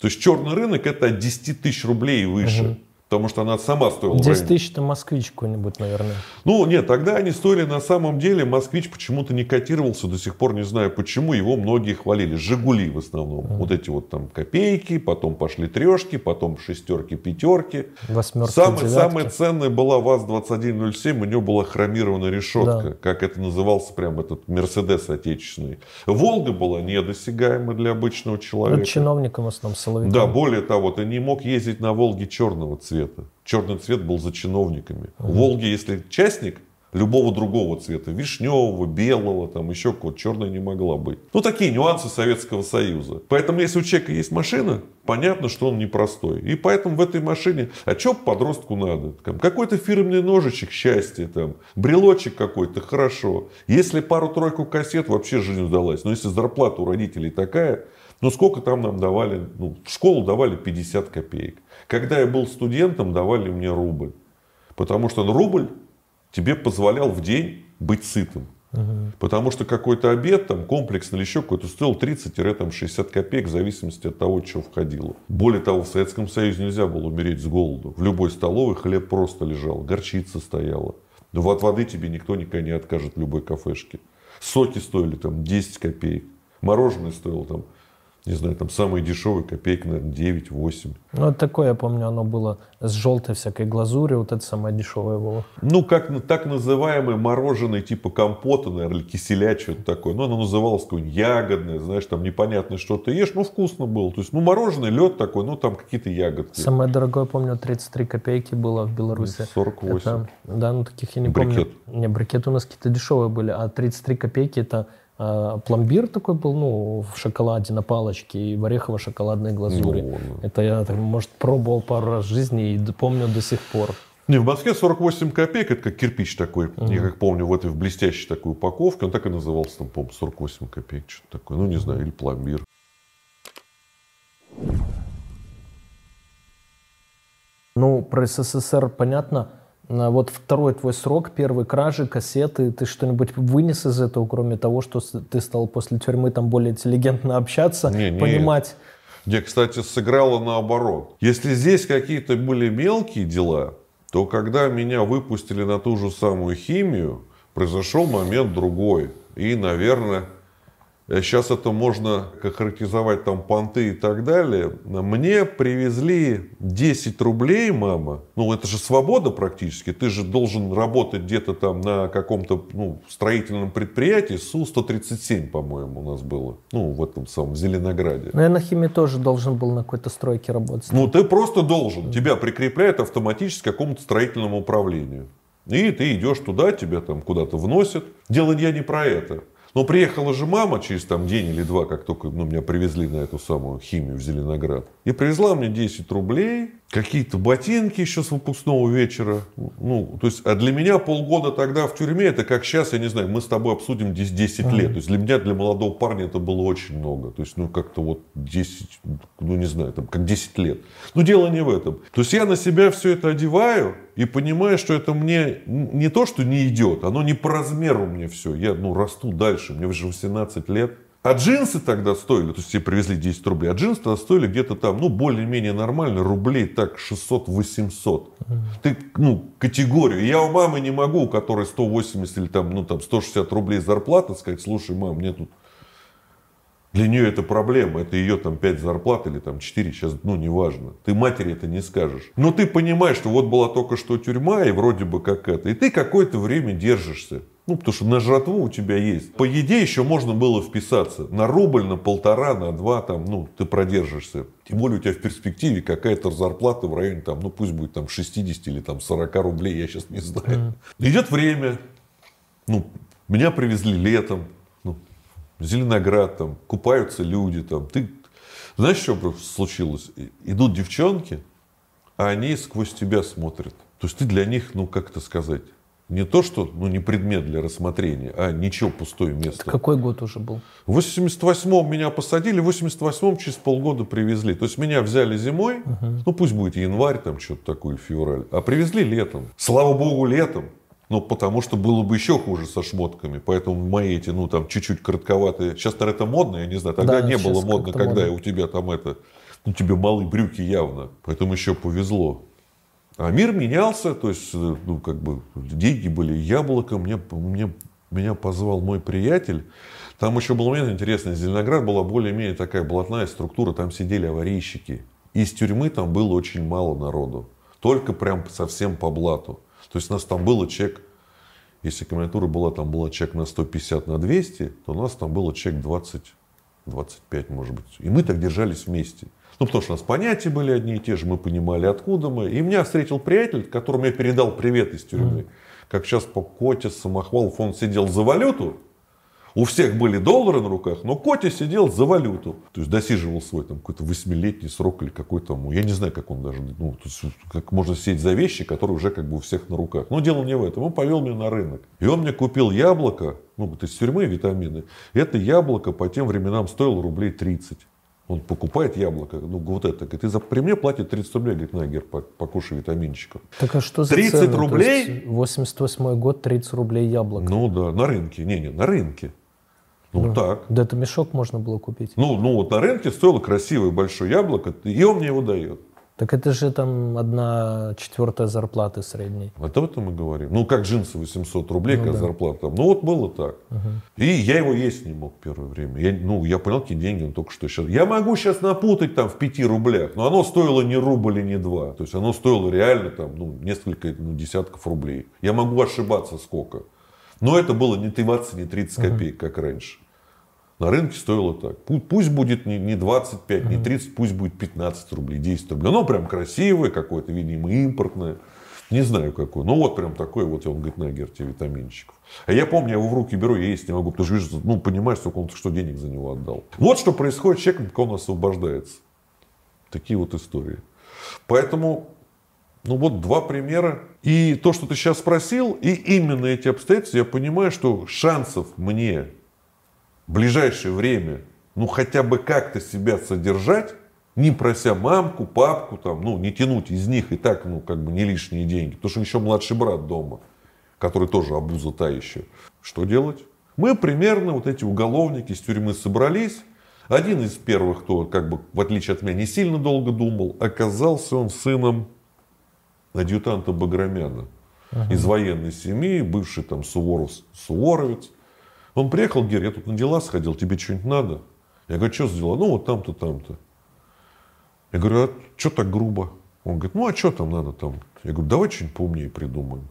То есть черный рынок это от 10 тысяч рублей и выше. Потому что она сама стоила. в 10 районе- тысяч это москвич какой-нибудь, наверное. ну, нет, тогда они стоили на самом деле. Москвич почему-то не котировался, до сих пор не знаю почему. Его многие хвалили. Жигули в основном. Вот эти вот там копейки, потом пошли трешки, потом шестерки, пятерки. Восьмерки, девятки. самое ценное была ВАЗ-2107, у него была хромированная решетка, Да. как это назывался прям этот Мерседес отечественный. Волга была недосягаема для обычного человека. чиновникам в основном, силовикам. Да, более того, ты не мог ездить на Волге черного цвета. Черный цвет был за чиновниками. У Волги, если частник, любого другого цвета, вишневого, белого, там еще какого-то, черная не могла быть. Ну, такие нюансы Советского Союза. Поэтому, если у человека есть машина, понятно, что он непростой. И поэтому в этой машине, а что подростку надо? Там, какой-то фирменный ножичек, счастье, там, брелочек какой-то, хорошо. Если пару-тройку кассет, вообще жизнь удалась. Но если зарплата у родителей такая, ну, сколько там нам давали? Ну, в школу давали 50 копеек. Когда я был студентом, давали мне рубль. Потому что рубль тебе позволял в день быть сытым. Потому что какой-то обед, там, комплексный или еще какой-то, стоил 30-60 копеек в зависимости от того, что входило. Более того, в Советском Союзе нельзя было умереть с голоду. В любой столовой хлеб просто лежал, горчица стояла. Но от воды тебе никто никогда не откажет в любой кафешке. Соки стоили там 10 копеек. Мороженое стоило там, не знаю, там самые дешевые копейки, наверное, 9-8. Ну, это такое, я помню, оно было с желтой всякой глазурью, вот это самое дешевое было. Ну, как так называемое мороженое типа компота, наверное, или киселя, что-то такое. Ну, оно называлось какое-нибудь ягодное, знаешь, там непонятно, что ты ешь, но вкусно было. То есть, ну, мороженое, лед такой, ну, там какие-то ягодки. Самое дорогое, помню, 33 копейки было в Беларуси. 48. Это- да, ну таких я не Брикет. помню. Не, брикеты у нас какие-то дешевые были, а 33 копейки это пломбир такой был, ну, в шоколаде на палочке и в орехово-шоколадной глазури. Ну, это я, так, может, пробовал пару раз в жизни и помню до сих пор. Не, в Москве 48 копеек, это как кирпич такой. Я как помню, в этой в блестящей такой упаковке, он так и назывался, там, по 48 копеек, что-то такое. Ну, не знаю, или пломбир. Ну, про СССР понятно. А Вот второй твой срок, первый кражи, кассеты, ты что-нибудь вынес из этого, кроме того, что ты стал после тюрьмы там более интеллигентно общаться, Не, не. понимать. Где, кстати, сыграло наоборот. Если здесь какие-то были мелкие дела, то когда меня выпустили на ту же самую химию, произошел момент другой. И, наверное, сейчас это можно характеризовать там понты и так далее. Мне привезли 10 рублей, мама. Ну, это же свобода практически. Ты же должен работать где-то там на каком-то ну, строительном предприятии. Су-137, по-моему, у нас было. Ну, в этом самом Зеленограде. Ну, я на химии тоже должен был на какой-то стройке работать. Ну, ты просто должен. Тебя прикрепляют автоматически к какому-то строительному управлению. И ты идешь туда, тебя там куда-то вносят. Дело я не про это. Но приехала же мама через там день или два, как только ну, меня привезли на эту самую химию в Зеленоград. И привезла мне 10 рублей, какие-то ботинки еще с выпускного вечера. Ну, то есть, а для меня полгода тогда в тюрьме, это как сейчас, я не знаю, мы с тобой обсудим 10, 10 лет. То есть, для меня, для молодого парня это было очень много. То есть, ну, как-то вот 10, ну, не знаю, там, как 10 лет. Но дело не в этом. То есть, я на себя все это одеваю и понимаю, что это мне не то, что не идет, оно не по размеру мне все. Я, ну, расту дальше. Мне уже 18 лет. А джинсы тогда стоили, то есть тебе привезли 10 рублей, а джинсы тогда стоили где-то там, ну, более-менее нормально, рублей так 600-800. Ты, ну, категорию. Я у мамы не могу, у которой 180 или там, ну, там 160 рублей зарплата, сказать, слушай, мам, мне тут... Для нее это проблема, это ее там 5 зарплат или там 4, сейчас, ну, неважно. Ты матери это не скажешь. Но ты понимаешь, что вот была только что тюрьма, и вроде бы как это. И ты какое-то время держишься. Ну, потому что на жратву у тебя есть. По еде еще можно было вписаться. На рубль, на полтора, на два, там, ну, ты продержишься. Тем более у тебя в перспективе какая-то зарплата в районе, там, ну, пусть будет там 60 или там 40 рублей, я сейчас не знаю. Идет время. Ну, меня привезли летом. Ну, Зеленоград, там, купаются люди, там. Ты, знаешь, что случилось? Идут девчонки, а они сквозь тебя смотрят. То есть ты для них, ну, как это сказать, не то, что ну, не предмет для рассмотрения, а ничего, пустое место. Какой год уже был? В 88-м меня посадили, в 88-м через полгода привезли. То есть меня взяли зимой, Мгм. ну пусть будет январь, там что-то такое, февраль, а привезли летом. Слава богу, летом. Ну, потому что было бы еще хуже со шмотками. Поэтому мои эти, ну, там, чуть-чуть коротковатые. Сейчас, наверное, это модно, я не знаю. Тогда Да, не было модно, когда модно. у тебя там это... Ну, тебе малые брюки явно. Поэтому еще повезло. А мир менялся, то есть, э, ну, как бы, деньги были яблоком. Мне, мне, меня позвал мой приятель. Там еще был момент интересный. Зеленоград была более-менее такая блатная структура. Там сидели аварийщики. Из тюрьмы там было очень мало народу. Только прям совсем по блату. То есть, у нас там было человек, если комендатура была, там была человек на 150, на 200, то у нас там было человек 20, 25, может быть. И мы так держались вместе. Ну, потому что у нас понятия были одни и те же, мы понимали, откуда мы. И меня встретил приятель, которому я передал привет из тюрьмы. Как сейчас по Коте Самохвалов, он сидел за валюту. У всех были доллары на руках, но Котя сидел за валюту. То есть досиживал свой там какой-то восьмилетний срок или какой-то, ну, я не знаю, как он даже, ну, то есть, как можно сидеть за вещи, которые уже как бы у всех на руках. Но дело не в этом. Он повел меня на рынок. И он мне купил яблоко, ну, вот из тюрьмы витамины. Это яблоко по тем временам стоило рублей 30. Он покупает яблоко, ну вот это, говорит, ты за, при мне платит 30 рублей, говорит, на, Гер, покушай витаминчиков. Так а что за 30 цены? Рублей? есть 88 год, 30 рублей яблоко. Ну да, на рынке, не-не, на рынке. Ну Ну, так. Да это мешок можно было купить. Ну, ну вот на рынке стоило красивое большое яблоко, и он мне его дает. Так это же там одна четвертая зарплаты средней. Вот об этом мы говорим. Ну, как джинсы 800 рублей, Ну как да. зарплата. Ну, вот было так. И я его есть не мог первое время. Я, ну, я понял, какие деньги он только что сейчас. Я могу сейчас напутать там в 5 рублях, но оно стоило не рубль и не два. То есть оно стоило реально там, ну, несколько ну, десятков рублей. Я могу ошибаться сколько. Но это было не 20, не 30 копеек, как раньше. На рынке стоило так. Пу- Пусть будет не, не 25, не 30, пусть будет 15 рублей, 10 рублей. Оно прям красивое какое-то, видимо, импортное. Не знаю какое. Ну вот прям такой вот, он говорит, на, тебе витаминчиков. А я помню, я его в руки беру, я есть не могу, потому что вижу, ну, понимаешь, сколько он что денег за него отдал. Вот что происходит с человеком, когда он освобождается. Такие вот истории. Поэтому, ну вот два примера. И то, что ты сейчас спросил, и именно эти обстоятельства, я понимаю, что шансов мне в ближайшее время, ну хотя бы как-то себя содержать, не прося мамку, папку, там, ну не тянуть из них и так, ну как бы не лишние деньги. Потому что еще младший брат дома, который тоже обуза та еще. Что делать? Мы примерно, вот эти уголовники из тюрьмы собрались. Один из первых, кто, как бы, в отличие от меня, не сильно долго думал, оказался он сыном адъютанта Баграмяна. из военной семьи, бывший там Суворов, суворовец. Он приехал, говорит, я тут на дела сходил, тебе что-нибудь надо? Я говорю, что за дела? Ну, вот там-то, там-то. Я говорю, а что так грубо? Он говорит, ну, а что там надо там? Я говорю, давай что-нибудь поумнее придумаем.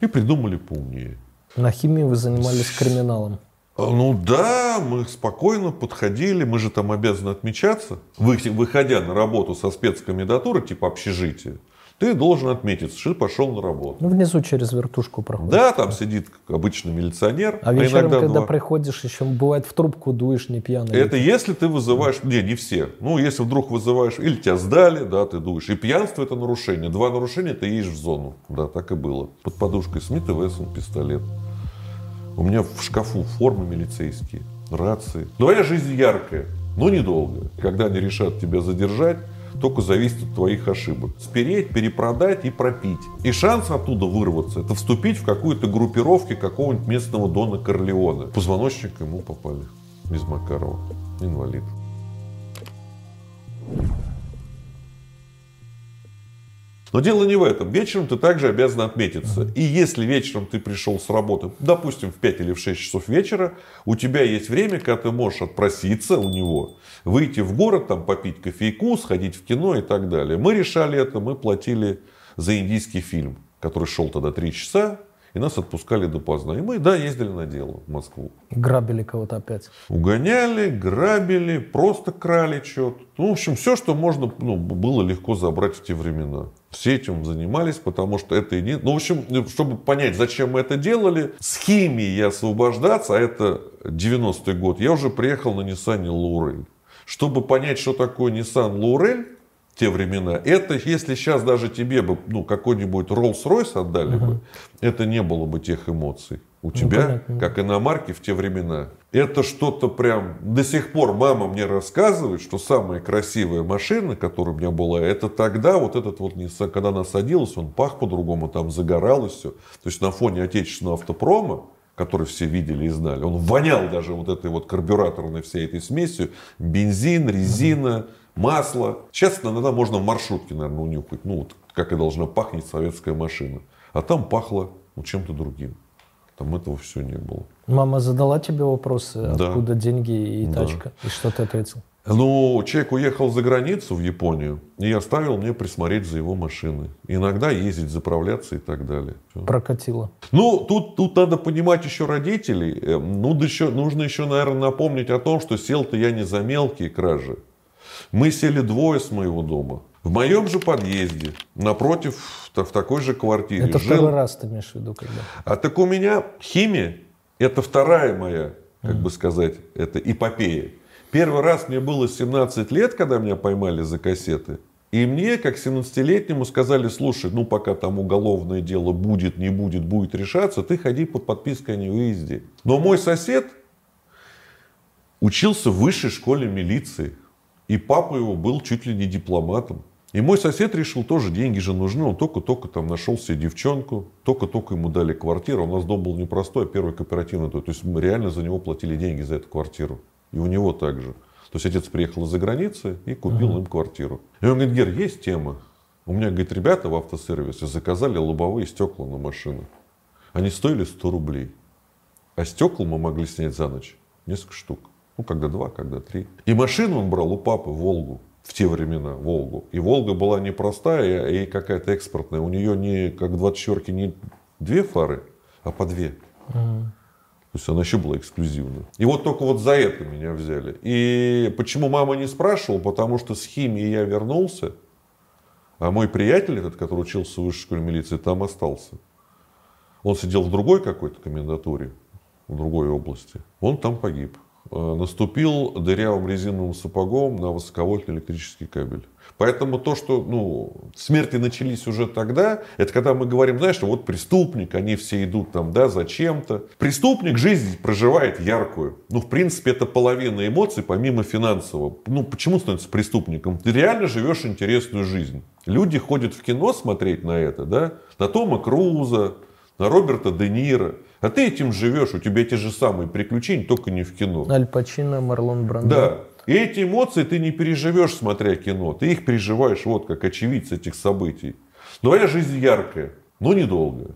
И придумали поумнее. На химии вы занимались криминалом. А, Ну да, мы спокойно подходили, мы же там обязаны отмечаться. Вы- Выходя на работу со спецкомендатуры, типа общежития, ты должен отметиться, что ты пошел на работу. Ну, внизу через вертушку проходишь. Да, там сидит обычный милиционер, А вечером, иногда когда два. приходишь, еще бывает в трубку дуешь не пьяный. Это если ты вызываешь, не, не все. Ну, если вдруг вызываешь, или тебя сдали, да, ты дуешь. И пьянство это нарушение. Два нарушения, ты едешь в зону. Да, так и было. Под подушкой Смит и Вессон пистолет. У меня в шкафу формы милицейские, рации. Твоя жизнь яркая, но недолгая. Когда они решат тебя задержать, только зависит от твоих ошибок. Спереть, перепродать и пропить. И шанс оттуда вырваться, это вступить в какую-то группировку какого-нибудь местного Дона Корлеона. Позвоночник ему попали из Макарова. Инвалид. Но дело не в этом. Вечером ты также обязан отметиться. И если вечером ты пришел с работы, допустим, в 5 или в 6 часов вечера, у тебя есть время, когда ты можешь отпроситься у него, выйти в город, там попить кофейку, сходить в кино и так далее. Мы решали это, мы платили за индийский фильм, который шел тогда 3 часа, и нас отпускали допоздна. И мы, да, ездили на дело в Москву. Грабили кого-то опять. Угоняли, грабили, просто крали что-то. Ну, в общем, все, что можно ну, было легко забрать в те времена. Все этим занимались, потому что это и не... Ну, в общем, чтобы понять, зачем мы это делали, с химией освобождаться, а это 90-й год, я уже приехал на Nissan Лаурель. Чтобы понять, что такое Nissan Лаурель, те времена, это если сейчас даже тебе бы ну, какой-нибудь Rolls-Royce отдали бы, это не было бы тех эмоций. У тебя, понятно. как иномарки в те времена. Это что-то прям... До сих пор мама мне рассказывает, что самая красивая машина, которая у меня была, это тогда вот этот вот когда она садилась, он пах по-другому, там загоралось все. То есть на фоне отечественного автопрома, который все видели и знали, он вонял даже вот этой вот карбюраторной всей этой смесью. Бензин, резина, масло. Сейчас иногда можно в маршрутке, наверное, унюхать. Ну, вот как и должна пахнуть советская машина. А там пахло ну, чем-то другим. Там этого все не было. Мама задала тебе вопросы, Да. откуда деньги и Да. тачка? И что ты ответил? Ну, человек уехал за границу, в Японию, и оставил мне присмотреть за его машиной. Иногда ездить, заправляться и так далее. Всё. Прокатило. Ну, тут, тут надо понимать еще родителей. Э, Ну, да еще, нужно еще, наверное, напомнить о том, что сел-то я не за мелкие кражи. Мы сели двое с моего дома. В моем же подъезде, напротив, в такой же квартире. Это жил- второй раз ты имеешь в виду, когда? А так у меня химия, это вторая моя, как бы сказать, это эпопея. Первый раз мне было 17 лет, когда меня поймали за кассеты. И мне, как 17-летнему, сказали, слушай, ну пока там уголовное дело будет, не будет, будет решаться, ты ходи под подпиской о невыезде. Но мой сосед учился в высшей школе милиции. И папа его был чуть ли не дипломатом. И мой сосед решил, тоже деньги же нужны. Он только-только там нашел себе девчонку. Только-только ему дали квартиру. У нас дом был непростой, а первый кооперативный. То есть мы реально за него платили деньги за эту квартиру. И у него также. То есть отец приехал из-за границы и купил им квартиру. И он говорит, Гер, есть тема. У меня, говорит, ребята в автосервисе заказали лобовые стекла на машины. Они стоили 100 рублей. А стекла мы могли снять за ночь несколько штук. Ну, когда два, когда три. И машину он брал у папы Волгу. В те времена Волгу. И Волга была не простая и какая-то экспортная. У нее не, как в 24 не две фары, а по две. То есть она еще была эксклюзивная. И вот только вот за это меня взяли. И почему мама не спрашивала? Потому что с химией я вернулся, а мой приятель, этот, который учился в высшей школе милиции, там остался. Он сидел в другой какой-то комендатуре, в другой области. Он там погиб. Э, Наступил дырявым резиновым сапогом на высоковольтный электрический кабель. Поэтому то, что ну, смерти начались уже тогда, это когда мы говорим, знаешь, что вот преступник, они все идут там, да, зачем-то. Преступник жизнь проживает яркую. Ну, в принципе, это половина эмоций, помимо финансового. Ну, почему становится преступником? Ты реально живешь интересную жизнь. Люди ходят в кино смотреть на это, да, на Тома Круза, на Роберта Де Ниро. А ты этим живешь, у тебя те же самые приключения, только не в кино. Аль Пачино, Марлон Брандо. Да. И эти эмоции ты не переживешь, смотря кино. Ты их переживаешь вот как очевидец этих событий. Твоя жизнь яркая. но недолго.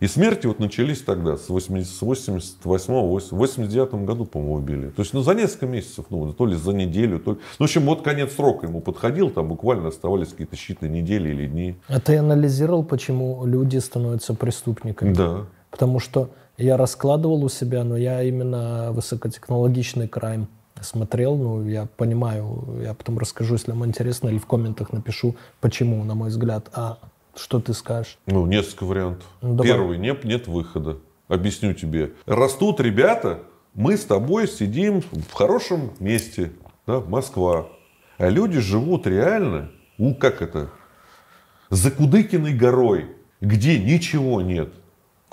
И смерти вот начались тогда, с 88 89 году, по-моему, убили. То есть, ну, за несколько месяцев, ну, то ли за неделю, то ли... Ну, в общем, вот конец срока ему подходил, там буквально оставались какие-то считанные недели или дни. А ты анализировал, почему люди становятся преступниками? Да. Потому что я раскладывал у себя, но я именно высокотехнологичный крайм смотрел, ну, я понимаю, я потом расскажу, если вам интересно, или в комментах напишу, почему, на мой взгляд. А что ты скажешь? Ну, несколько вариантов. Ну, давай. Первый, нет, нет выхода. Объясню тебе. Растут ребята, мы с тобой сидим в хорошем месте, да, Москва. А люди живут реально, у, как это, за Кудыкиной горой, где ничего нет.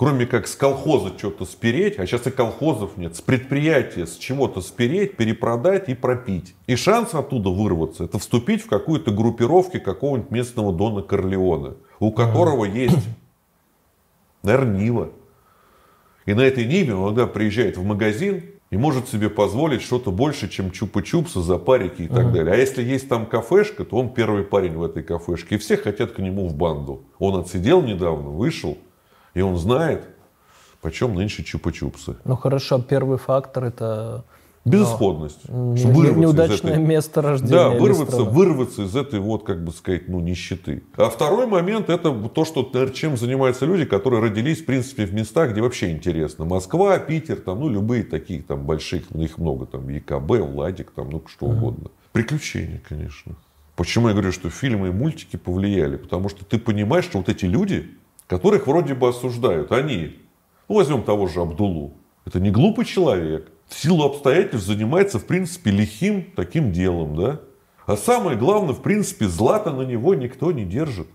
Кроме как с колхоза что-то спереть, а сейчас и колхозов нет, с предприятия с чего-то спереть, перепродать и пропить. И шанс оттуда вырваться, это вступить в какую-то группировку какого-нибудь местного Дона Корлеона, у которого есть, наверное, Нива. И на этой Ниве он иногда приезжает в магазин и может себе позволить что-то больше, чем чупа-чупсы, запарики и так далее. А если есть там кафешка, то он первый парень в этой кафешке. И все хотят к нему в банду. Он отсидел недавно, вышел, и он знает, почем нынче чупа-чупсы. Ну хорошо, первый фактор это Безысходность. м, Что не- вырваться из неудачное этой- место рождения. Да, вырваться, вырваться из этой вот, как бы сказать, ну, нищеты. А второй момент, это то, что, чем занимаются люди, которые родились, в принципе, в местах, где вообще интересно. Москва, Питер, там, ну, любые такие, там, большие, ну, их много, там, ЕКБ, Владик, там, ну, что угодно. Приключения, конечно. Почему я говорю, что фильмы и мультики повлияли? Потому что ты понимаешь, что вот эти люди, которых вроде бы осуждают, они, ну, возьмем того же Абдулу, это не глупый человек, в силу обстоятельств занимается, в принципе, лихим таким делом, да? А самое главное, в принципе, злата на него никто не держит.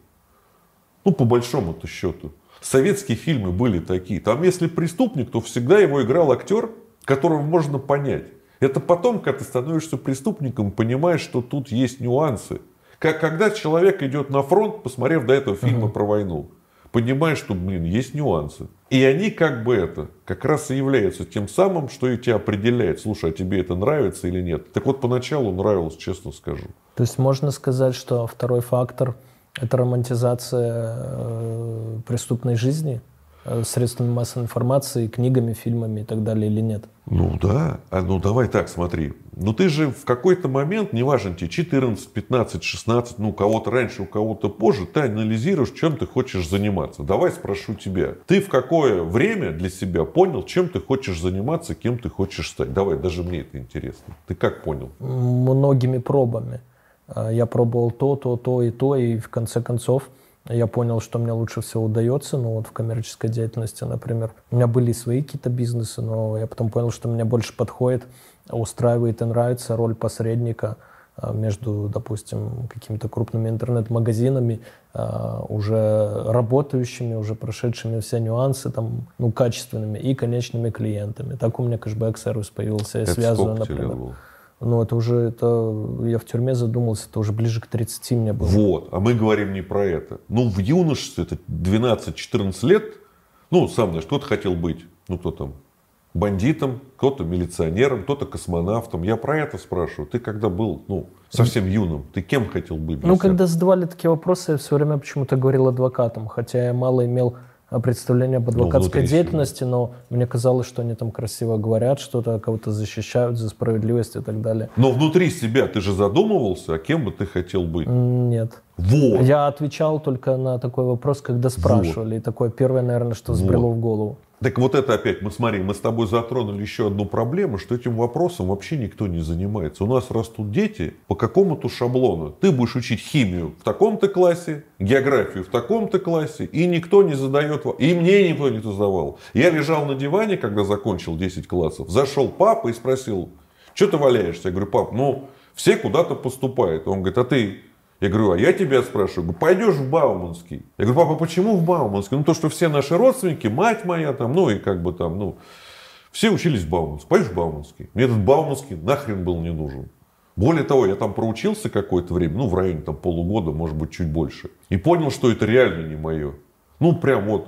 Ну, по большому-то счету. Советские фильмы были такие. Там, если преступник, то всегда его играл актер, которого можно понять. Это потом, когда ты становишься преступником, понимаешь, что тут есть нюансы. Как когда человек идет на фронт, посмотрев до этого фильма про войну, понимаешь, что, блин, есть нюансы. И они как бы это, как раз и являются тем самым, что и тебя определяет. Слушай, а тебе это нравится или нет? Так вот, поначалу нравилось, честно скажу. То есть можно сказать, что второй фактор – это романтизация э, преступной жизни средствами массовой информации, книгами, фильмами и так далее или нет? Ну да, а ну давай так, смотри. Ну ты же в какой-то момент, неважно тебе 14, 15, 16, ну у кого-то раньше, у кого-то позже, ты анализируешь, чем ты хочешь заниматься. Давай спрошу тебя. Ты в какое время для себя понял, чем ты хочешь заниматься, кем ты хочешь стать? Давай, даже мне это интересно. Ты как понял? Многими пробами. Э, Я пробовал то, то, то и то, и в конце концов я понял, что мне лучше всего удается, ну вот в коммерческой деятельности, например. У меня были и свои какие-то бизнесы, но я потом понял, что мне больше подходит, устраивает и нравится роль посредника э, между, допустим, какими-то крупными интернет-магазинами, э, уже работающими, уже прошедшими все нюансы, там, ну, качественными, и конечными клиентами. Так у меня кэшбэк-сервис появился, я Это связываю, например. было? Ну, это уже, это, я в тюрьме задумался, это уже ближе к 30 мне было. Вот, а мы говорим не про это. Ну, в юношестве, это 12-14 лет, ну, сам знаешь, кто-то хотел быть, ну, кто там, бандитом, кто-то милиционером, кто-то космонавтом. Я про это спрашиваю. Ты когда был, ну, совсем юным, ты кем хотел быть? Ну, себя? когда задавали такие вопросы, я все время почему-то говорил адвокатом, хотя я мало имел представления об адвокатской внутри себя. деятельности, но мне казалось, что они там красиво говорят, что-то кого-то защищают за справедливость и так далее. Но внутри себя ты же задумывался, а кем бы ты хотел быть? Нет. Вот. Я отвечал только на такой вопрос, когда спрашивали. И такое первое, наверное, что взбрело в голову. Так вот это опять, мы смотри, мы с тобой затронули еще одну проблему, что этим вопросом вообще никто не занимается. У нас растут дети по какому-то шаблону. Ты будешь учить химию в таком-то классе, географию в таком-то классе, и никто не задает, и мне никто не задавал. Я лежал на диване, когда закончил 10 классов, зашел папа и спросил, что ты валяешься? Я говорю, пап, ну, все куда-то поступают. Он говорит, а ты я говорю, а я тебя спрашиваю, пойдешь в Бауманский? Я говорю, папа, почему в Бауманский? Ну, то, что все наши родственники, мать моя там, ну, и как бы там, ну, все учились в Бауманский. Пойдешь в Бауманский? Мне этот Бауманский нахрен был не нужен. Более того, я там проучился какое-то время, ну, в районе там полугода, может быть, чуть больше. И понял, что это реально не мое. Ну, прям вот.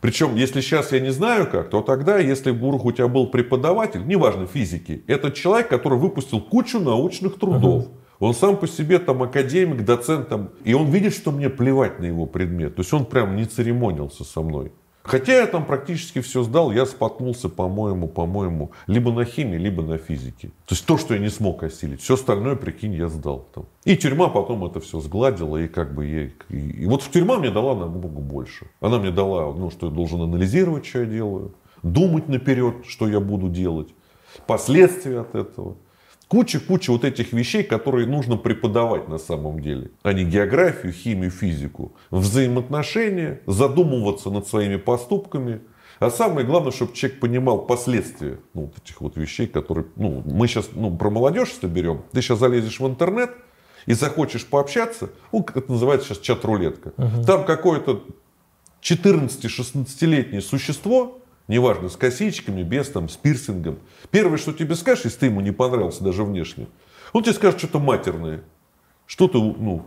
Причем, если сейчас я не знаю как, то тогда, если вдруг у тебя был преподаватель, неважно, физики, это человек, который выпустил кучу научных трудов. Он сам по себе там академик, доцент там, и он видит, что мне плевать на его предмет. То есть он прям не церемонился со мной. Хотя я там практически все сдал, я споткнулся, по-моему, по-моему, либо на химии, либо на физике. То есть то, что я не смог осилить. Все остальное, прикинь, я сдал. Там. И тюрьма потом это все сгладила, и как бы я... И, вот тюрьма мне дала намного больше. Она мне дала, ну, что я должен анализировать, что я делаю, думать наперед, что я буду делать, последствия от этого. Куча-куча вот этих вещей, которые нужно преподавать на самом деле. А не географию, химию, физику. Взаимоотношения, задумываться над своими поступками. А самое главное, чтобы человек понимал последствия ну, вот этих вот вещей, которые... Ну, мы сейчас ну, про молодежь если берем. Ты сейчас залезешь в интернет и захочешь пообщаться. Ну, это называется сейчас чат-рулетка. Угу. Там какое-то 14-16-летнее существо Неважно, с косичками, без, там, с пирсингом. Первое, что тебе скажешь, если ты ему не понравился даже внешне, он тебе скажет что-то матерное. Что ты, ну,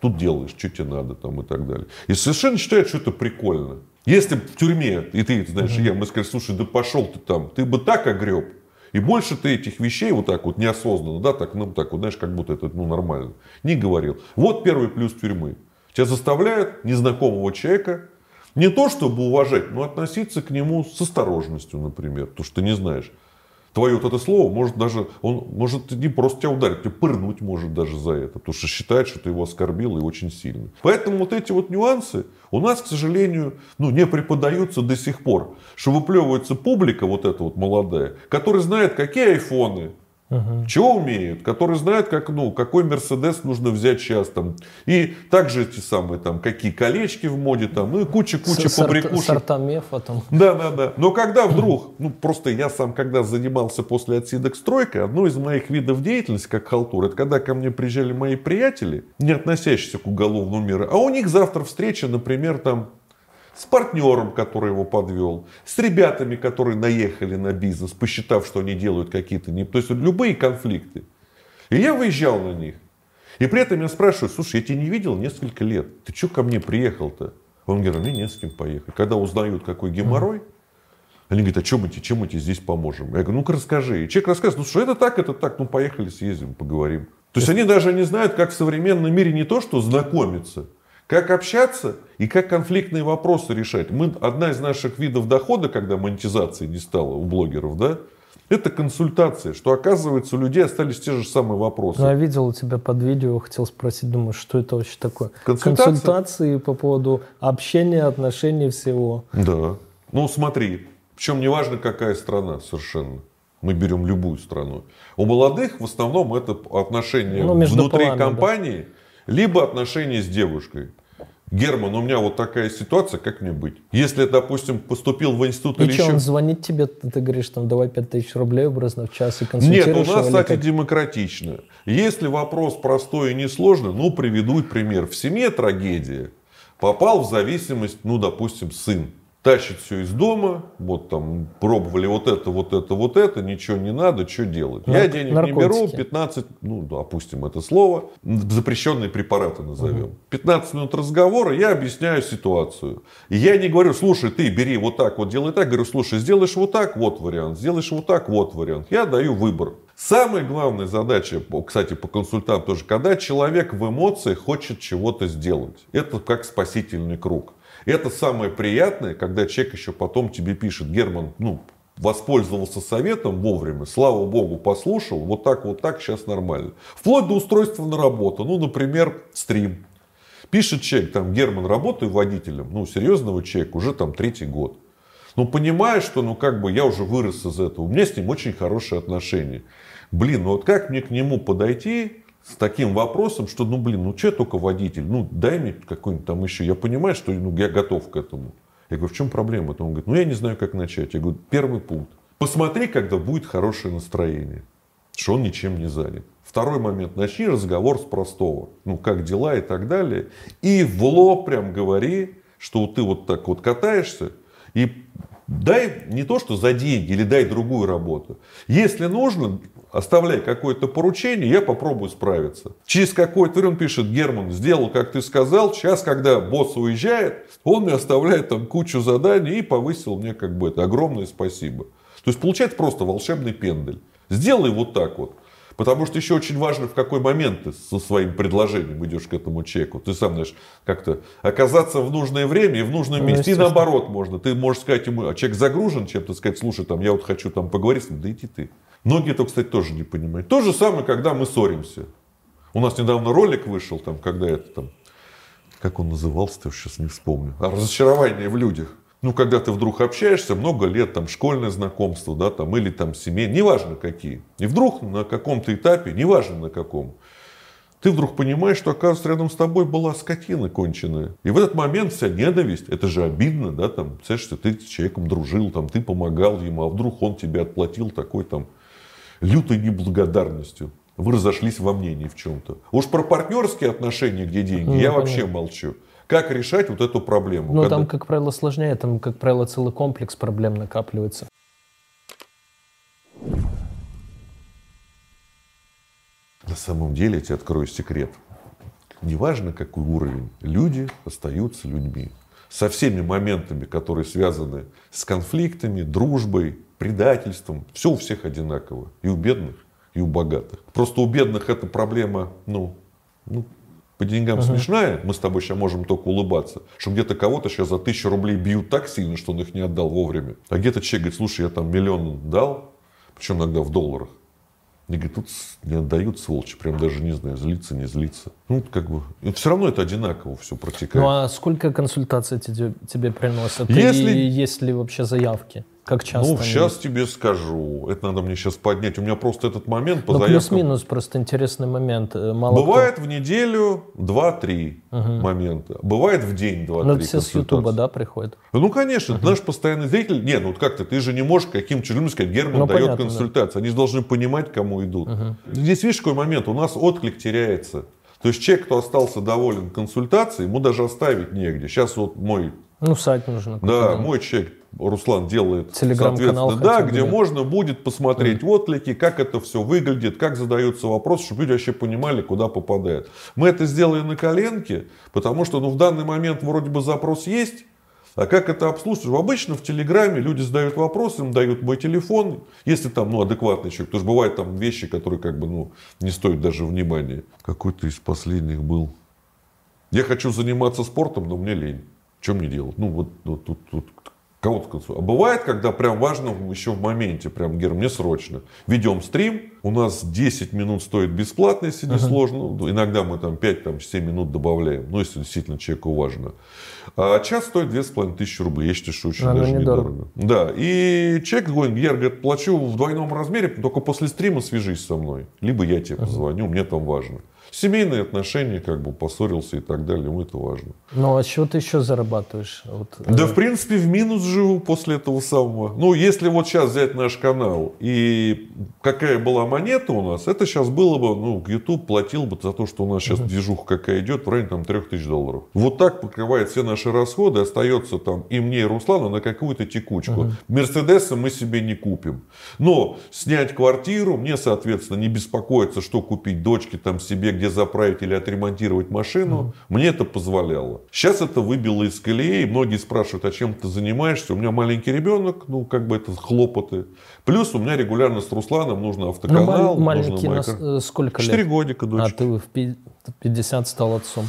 тут делаешь, что тебе надо, там, и так далее. И совершенно считает, что это прикольно. Если в тюрьме, и ты, знаешь, mm-hmm. я, мы сказали, слушай, да пошел ты там, ты бы так огреб, и больше ты этих вещей вот так вот неосознанно, да, так, ну, так вот, знаешь, как будто это, ну, нормально, не говорил. Вот первый плюс тюрьмы. Тебя заставляют незнакомого человека не то, чтобы уважать, но относиться к нему с осторожностью, например. Потому что ты не знаешь. Твое вот это слово может даже, он может не просто тебя ударить, тебя пырнуть может даже за это. Потому что считает, что ты его оскорбил и очень сильно. Поэтому вот эти вот нюансы у нас, к сожалению, ну, не преподаются до сих пор. Что выплевывается публика вот эта вот молодая, которая знает, какие айфоны, Угу. Чего умеют? Которые знают, как, ну, какой Мерседес нужно взять сейчас. Там. И также эти самые, там, какие колечки в моде, там, и куча-куча побрякушек. Сорта мефа там. Да, да, да. Но когда вдруг, ну просто я сам, когда занимался после отсидок стройкой, одно из моих видов деятельности, как халтур, это когда ко мне приезжали мои приятели, не относящиеся к уголовному миру, а у них завтра встреча, например, там, с партнером, который его подвел, с ребятами, которые наехали на бизнес, посчитав, что они делают какие-то... Не... То есть любые конфликты. И я выезжал на них. И при этом я спрашиваю, слушай, я тебя не видел несколько лет. Ты что ко мне приехал-то? Он говорит, «А мне не с кем поехать. Когда узнают, какой геморрой, они говорят, а чем мы, тебе, чем мы тебе здесь поможем? Я говорю, ну-ка расскажи. И человек рассказывает, ну что это так, это так, ну поехали съездим, поговорим. То есть они даже не знают, как в современном мире не то, что знакомиться, как общаться и как конфликтные вопросы решать. Мы, одна из наших видов дохода, когда монетизации не стало у блогеров, да, это консультация, что оказывается у людей остались те же самые вопросы. Ну, я видел у тебя под видео, хотел спросить, думаю, что это вообще такое? Консультация? Консультации по поводу общения, отношений всего. Да. Ну смотри, причем неважно какая страна совершенно. Мы берем любую страну. У молодых в основном это отношения ну, внутри полами, компании. Да либо отношения с девушкой. Герман, у меня вот такая ситуация, как мне быть? Если, допустим, поступил в институт и или что, еще... он звонит тебе, ты говоришь, там, давай 5 тысяч рублей образно в час и консультируешь Нет, у нас, кстати, как... демократично. Если вопрос простой и несложный, ну, приведу пример. В семье трагедия. Попал в зависимость, ну, допустим, сын тащит все из дома, вот там пробовали вот это, вот это, вот это, ничего не надо, что делать? Нар- Я денег наркотики. не беру, 15, ну, опустим это слово, запрещенные препараты назовем. Угу. 15 минут разговора, я объясняю ситуацию. И я не говорю, слушай, ты бери вот так, вот делай так, говорю, слушай, сделаешь вот так, вот вариант, сделаешь вот так, вот вариант. Я даю выбор. Самая главная задача, кстати, по консультантам тоже, когда человек в эмоциях хочет чего-то сделать. Это как спасительный круг. Это самое приятное, когда человек еще потом тебе пишет, Герман, ну, воспользовался советом вовремя, слава богу, послушал, вот так, вот так, сейчас нормально. Вплоть до устройства на работу, ну, например, стрим. Пишет человек, там, Герман, работаю водителем, ну, серьезного человека, уже там третий год. Ну, понимаешь, что, ну, как бы я уже вырос из этого, у меня с ним очень хорошие отношения. Блин, ну вот как мне к нему подойти, с таким вопросом, что, ну, блин, ну, что я только водитель, ну, дай мне какой-нибудь там еще, я понимаю, что ну, я готов к этому. Я говорю, в чем проблема? Он говорит, ну, я не знаю, как начать. Я говорю, первый пункт. Посмотри, когда будет хорошее настроение, что он ничем не занят. Второй момент, начни разговор с простого. Ну, как дела и так далее. И в лоб прям говори, что ты вот так вот катаешься, и дай не то, что за деньги, или дай другую работу. Если нужно, оставляй какое-то поручение, я попробую справиться. Через какое-то время он пишет, Герман, сделал, как ты сказал, сейчас, когда босс уезжает, он мне оставляет там кучу заданий и повысил мне как бы это огромное спасибо. То есть получается просто волшебный пендель. Сделай вот так вот. Потому что еще очень важно, в какой момент ты со своим предложением идешь к этому человеку. Ты сам знаешь, как-то оказаться в нужное время и в нужном Ну, месте. И наоборот можно. Ты можешь сказать ему, а человек загружен чем-то, сказать, слушай, там, я вот хочу там поговорить с ним, да иди ты. Многие это, кстати, тоже не понимают. То же самое, когда мы ссоримся. У нас недавно ролик вышел, там, когда это там, как он назывался, я сейчас не вспомню. А, разочарование в людях. Ну, когда ты вдруг общаешься много лет, там, школьное знакомство, да, там, или там семей, неважно какие. И вдруг на каком-то этапе, неважно на каком, ты вдруг понимаешь, что, оказывается, рядом с тобой была скотина конченая. И в этот момент вся ненависть, это же обидно, да, там, представляешь, что ты с человеком дружил, там, ты помогал ему, а вдруг он тебе отплатил такой там лютой неблагодарностью. Вы разошлись во мнении в чем-то. Уж про партнерские отношения, где деньги, Ну, я понятно. вообще молчу. Как решать вот эту проблему? Ну, Когда- там, как правило, сложнее, там, как правило, целый комплекс проблем накапливается. На самом деле, я тебе открою секрет. Неважно, какой уровень, люди остаются людьми. Со всеми моментами, которые связаны с конфликтами, дружбой, предательством. Все у всех одинаково. И у бедных, и у богатых. Просто у бедных эта проблема, ну, ну по деньгам смешная. Мы с тобой сейчас можем только улыбаться. Что где-то кого-то сейчас за тысячу рублей бьют так сильно, что он их не отдал вовремя. А где-то человек говорит, слушай, я там миллион дал, причем иногда в долларах. И говорит, тут не отдают сволочи, прям даже не знаю, злиться, не злиться. Ну, как бы, все равно это одинаково все протекает. Ну, а сколько консультаций тебе, тебе приносят? Если- И есть ли вообще заявки? Как часто? ну, они сейчас тебе скажу. Это надо мне сейчас поднять. У меня просто этот момент по Ну, заявкам. плюс-минус, просто интересный момент. Э, Мало Бывает в неделю 2-3 момента. Бывает в день 2-3 кто... Ну, все с. Ютуба, да, приходят? Ну, конечно, ты наш постоянный зритель. Не, ну вот как-то, ты же не можешь каким-то людям сказать, Герман Ну, дает понятно, да. консультацию. Они же должны понимать, кому идут. Здесь видишь, какой момент? У нас отклик теряется. То есть человек, кто остался доволен консультацией, ему даже оставить негде. Сейчас вот мой, Ну, сайт нужно. да, мой человек, Руслан, делает, соответственно, да, где да. можно будет посмотреть отклики, как это все выглядит, как задаются вопросы, чтобы люди вообще понимали, куда попадают. Мы это сделали на коленке, потому что ну, в данный момент вроде бы запрос есть, а как это обслуживать? Обычно в Телеграме люди задают вопросы, им дают мой телефон, если там ну, адекватный человек. Потому что бывают там вещи, которые как бы ну, не стоят даже внимания. Какой-то из последних был. Я хочу заниматься спортом, но мне лень. Что мне делать? Ну, вот, вот тут, тут кого-то консу- А бывает, когда прям важно еще в моменте, прям, Гер, мне срочно. Ведем стрим, у нас 10 минут стоит бесплатно, если не сложно. Ну, Иногда мы там 5-7 минут добавляем, ну, если действительно человеку важно. А час стоит 2500 рублей. Я считаю, что очень Ну, даже недорого. недорого. Да, и человек говорит, Гер, говорит, плачу в двойном размере, только после стрима свяжись со мной. Либо я тебе позвоню, мне там важно. Семейные отношения, как бы поссорился и так далее, ему это важно. Ну, а чего ты еще зарабатываешь? Вот, э, Да, в принципе, в минус живу после этого самого. Ну, если вот сейчас взять наш канал, и какая была монета у нас, это сейчас было бы, ну, YouTube платил бы за то, что у нас сейчас движуха какая идет, в районе там 3000 долларов. Вот так покрывает все наши расходы, остается там и мне, и Руслану на какую-то текучку. Мерседеса мы себе не купим. Но снять квартиру, мне, соответственно, не беспокоиться, что купить дочке там себе, где заправить или отремонтировать машину, мне это позволяло. Сейчас это выбило из колеи, и многие спрашивают, а чем ты занимаешься? У меня маленький ребенок, ну, как бы это хлопоты. Плюс у меня регулярно с Русланом нужно ну, автоканал, нужно маленький, нас, кар- э, сколько Четыре лет? годика А дочке. ты в пи- 50 стал отцом.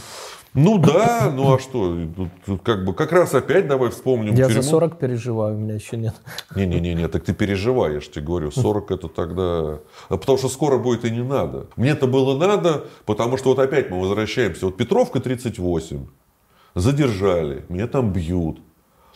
Ну да, ну а что? Тут, как бы как раз опять давай вспомним Я тюрьму. за 40 переживаю, у меня еще нет. Не-не-не, так ты переживаешь, тебе говорю, 40 это тогда... А Потому что скоро будет и не надо. мне это было надо, потому что вот опять мы возвращаемся. Вот Петровка 38, задержали, меня там бьют.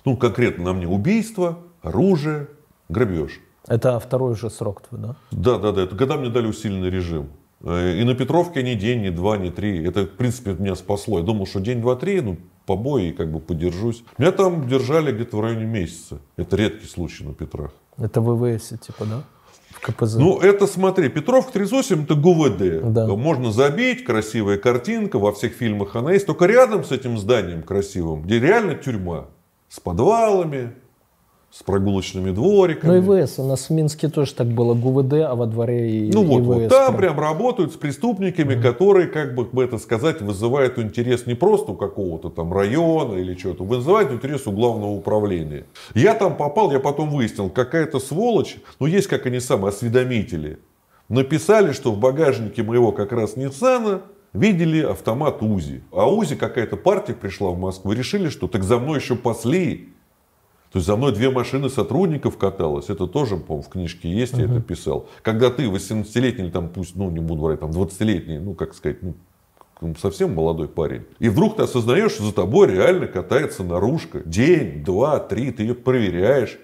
Ну, конкретно на мне убийство, оружие, грабеж. Это второй уже срок твой, да? Да, да, да. Это когда мне дали усиленный режим. Э, И на Петровке ни день, ни два, ни три. Это, в принципе, меня спасло. Я думал, что день, два, три, ну, побои, и как бы подержусь. Меня там держали где-то в районе месяца. Это редкий случай на Петрах. Это ВВС, типа, да? В КПЗ. Ну, это смотри, Петровка 38 это ГУВД. Да. Можно забить, красивая картинка, во всех фильмах она есть. Только рядом с этим зданием красивым, где реально тюрьма. С подвалами, с прогулочными двориками. Ну, ИВС. У нас в Минске тоже так было. ГУВД, а во дворе и Ну вот, вот ИВС. там прям. прям работают с преступниками, которые, как бы это сказать, вызывают интерес не просто у какого-то там района или чего-то, вызывают интерес у главного управления. Я там попал, я потом выяснил, какая-то сволочь, ну есть как они самые осведомители. написали, что в багажнике моего как раз Ниссана видели автомат УЗИ. А УЗИ какая-то партия пришла в Москву решили, что так за мной еще пасли. То есть за мной две машины сотрудников каталось. Это тоже, по-моему, в книжке есть, я это писал. Когда ты 18-летний, или там пусть, ну не буду говорить, там 20-летний, ну как сказать, ну, совсем молодой парень. И вдруг ты осознаешь, что за тобой реально катается наружка. День, два, три, ты ее проверяешь.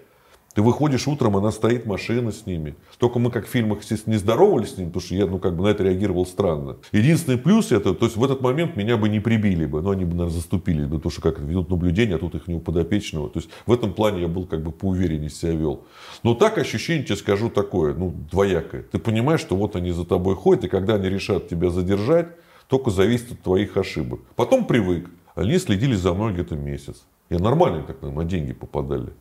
Ты выходишь утром, она стоит, машина с ними. Только мы, как в фильмах, естественно, не здоровались с ним, потому что я, ну, как бы на это реагировал странно. Единственный плюс это, то есть в этот момент меня бы не прибили бы, но они бы, наверное, заступили бы, потому что как ведут наблюдение, а тут их не у подопечного. То есть в этом плане я был как бы поувереннее себя вел. Но так ощущение, тебе скажу, такое, ну, двоякое. Ты понимаешь, что вот они за тобой ходят, и когда они решат тебя задержать, только зависит от твоих ошибок. Потом привык. Они следили за мной где-то месяц. Я нормально так на деньги попадали.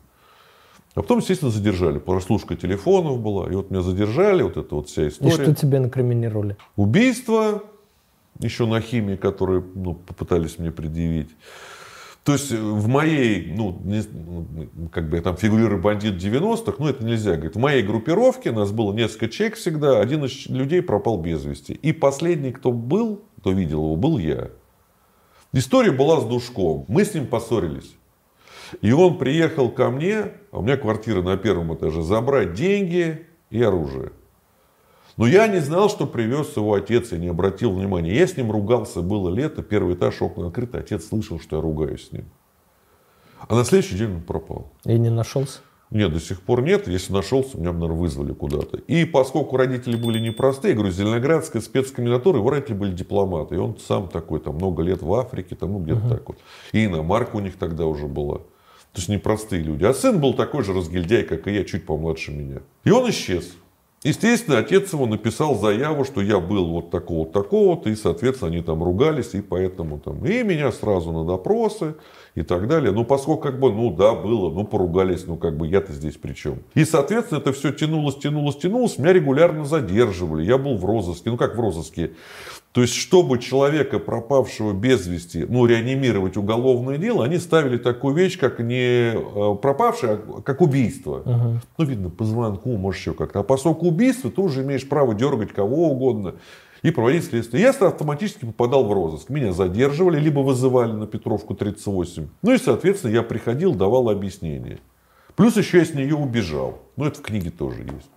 А потом, естественно, задержали. Прослушка телефонов была. И вот меня задержали, вот эта вот вся И история. что тебе инкриминировали? Убийство, еще на химии, которые ну, попытались мне предъявить. То есть э, в моей, ну, не- ну, как бы я там фигурирую бандит 90-х, ну это нельзя говорить. В моей группировке нас было несколько человек всегда, один из людей пропал без вести. И последний, кто был, кто видел его, был я. История была с Душком. Мы с ним поссорились. И он приехал ко мне, а у меня квартира на первом этаже, забрать деньги и оружие. Но я не знал, что привез его отец, я не обратил внимания. Я с ним ругался, было лето, первый этаж, окна открыты, отец слышал, что я ругаюсь с ним. А на следующий день он пропал. И не нашелся? Нет, до сих пор нет. Если нашелся, меня, наверное, вызвали куда-то. И поскольку родители были непростые, я говорю, Зеленоградская спецкомендатура, его родители были дипломаты. И он сам такой, там, много лет в Африке, там, ну, где-то так вот. И иномарка у них тогда уже была. То есть непростые люди. А сын был такой же разгильдяй, как и я, чуть помладше меня. И он исчез. Естественно, отец его написал заяву, что я был вот такого-то, такого-то, и, соответственно, они там ругались, и поэтому там, и меня сразу на допросы, и так далее. Ну, поскольку, как бы, ну, да, было, ну, поругались, ну, как бы, я-то здесь при чем? И, соответственно, это все тянулось, тянулось, тянулось, меня регулярно задерживали, я был в розыске, ну, как в розыске, то есть, чтобы человека, пропавшего без вести, ну, реанимировать уголовное дело, они ставили такую вещь, как не э, пропавший, а как убийство. Ну, видно, по звонку, может, еще как-то. А поскольку убийство, ты уже имеешь право дергать кого угодно и проводить следствие. Я автоматически попадал в розыск. Меня задерживали, либо вызывали на Петровку 38. Ну и, соответственно, я приходил, давал объяснение. Плюс еще я с нее убежал. Ну, это в книге тоже есть.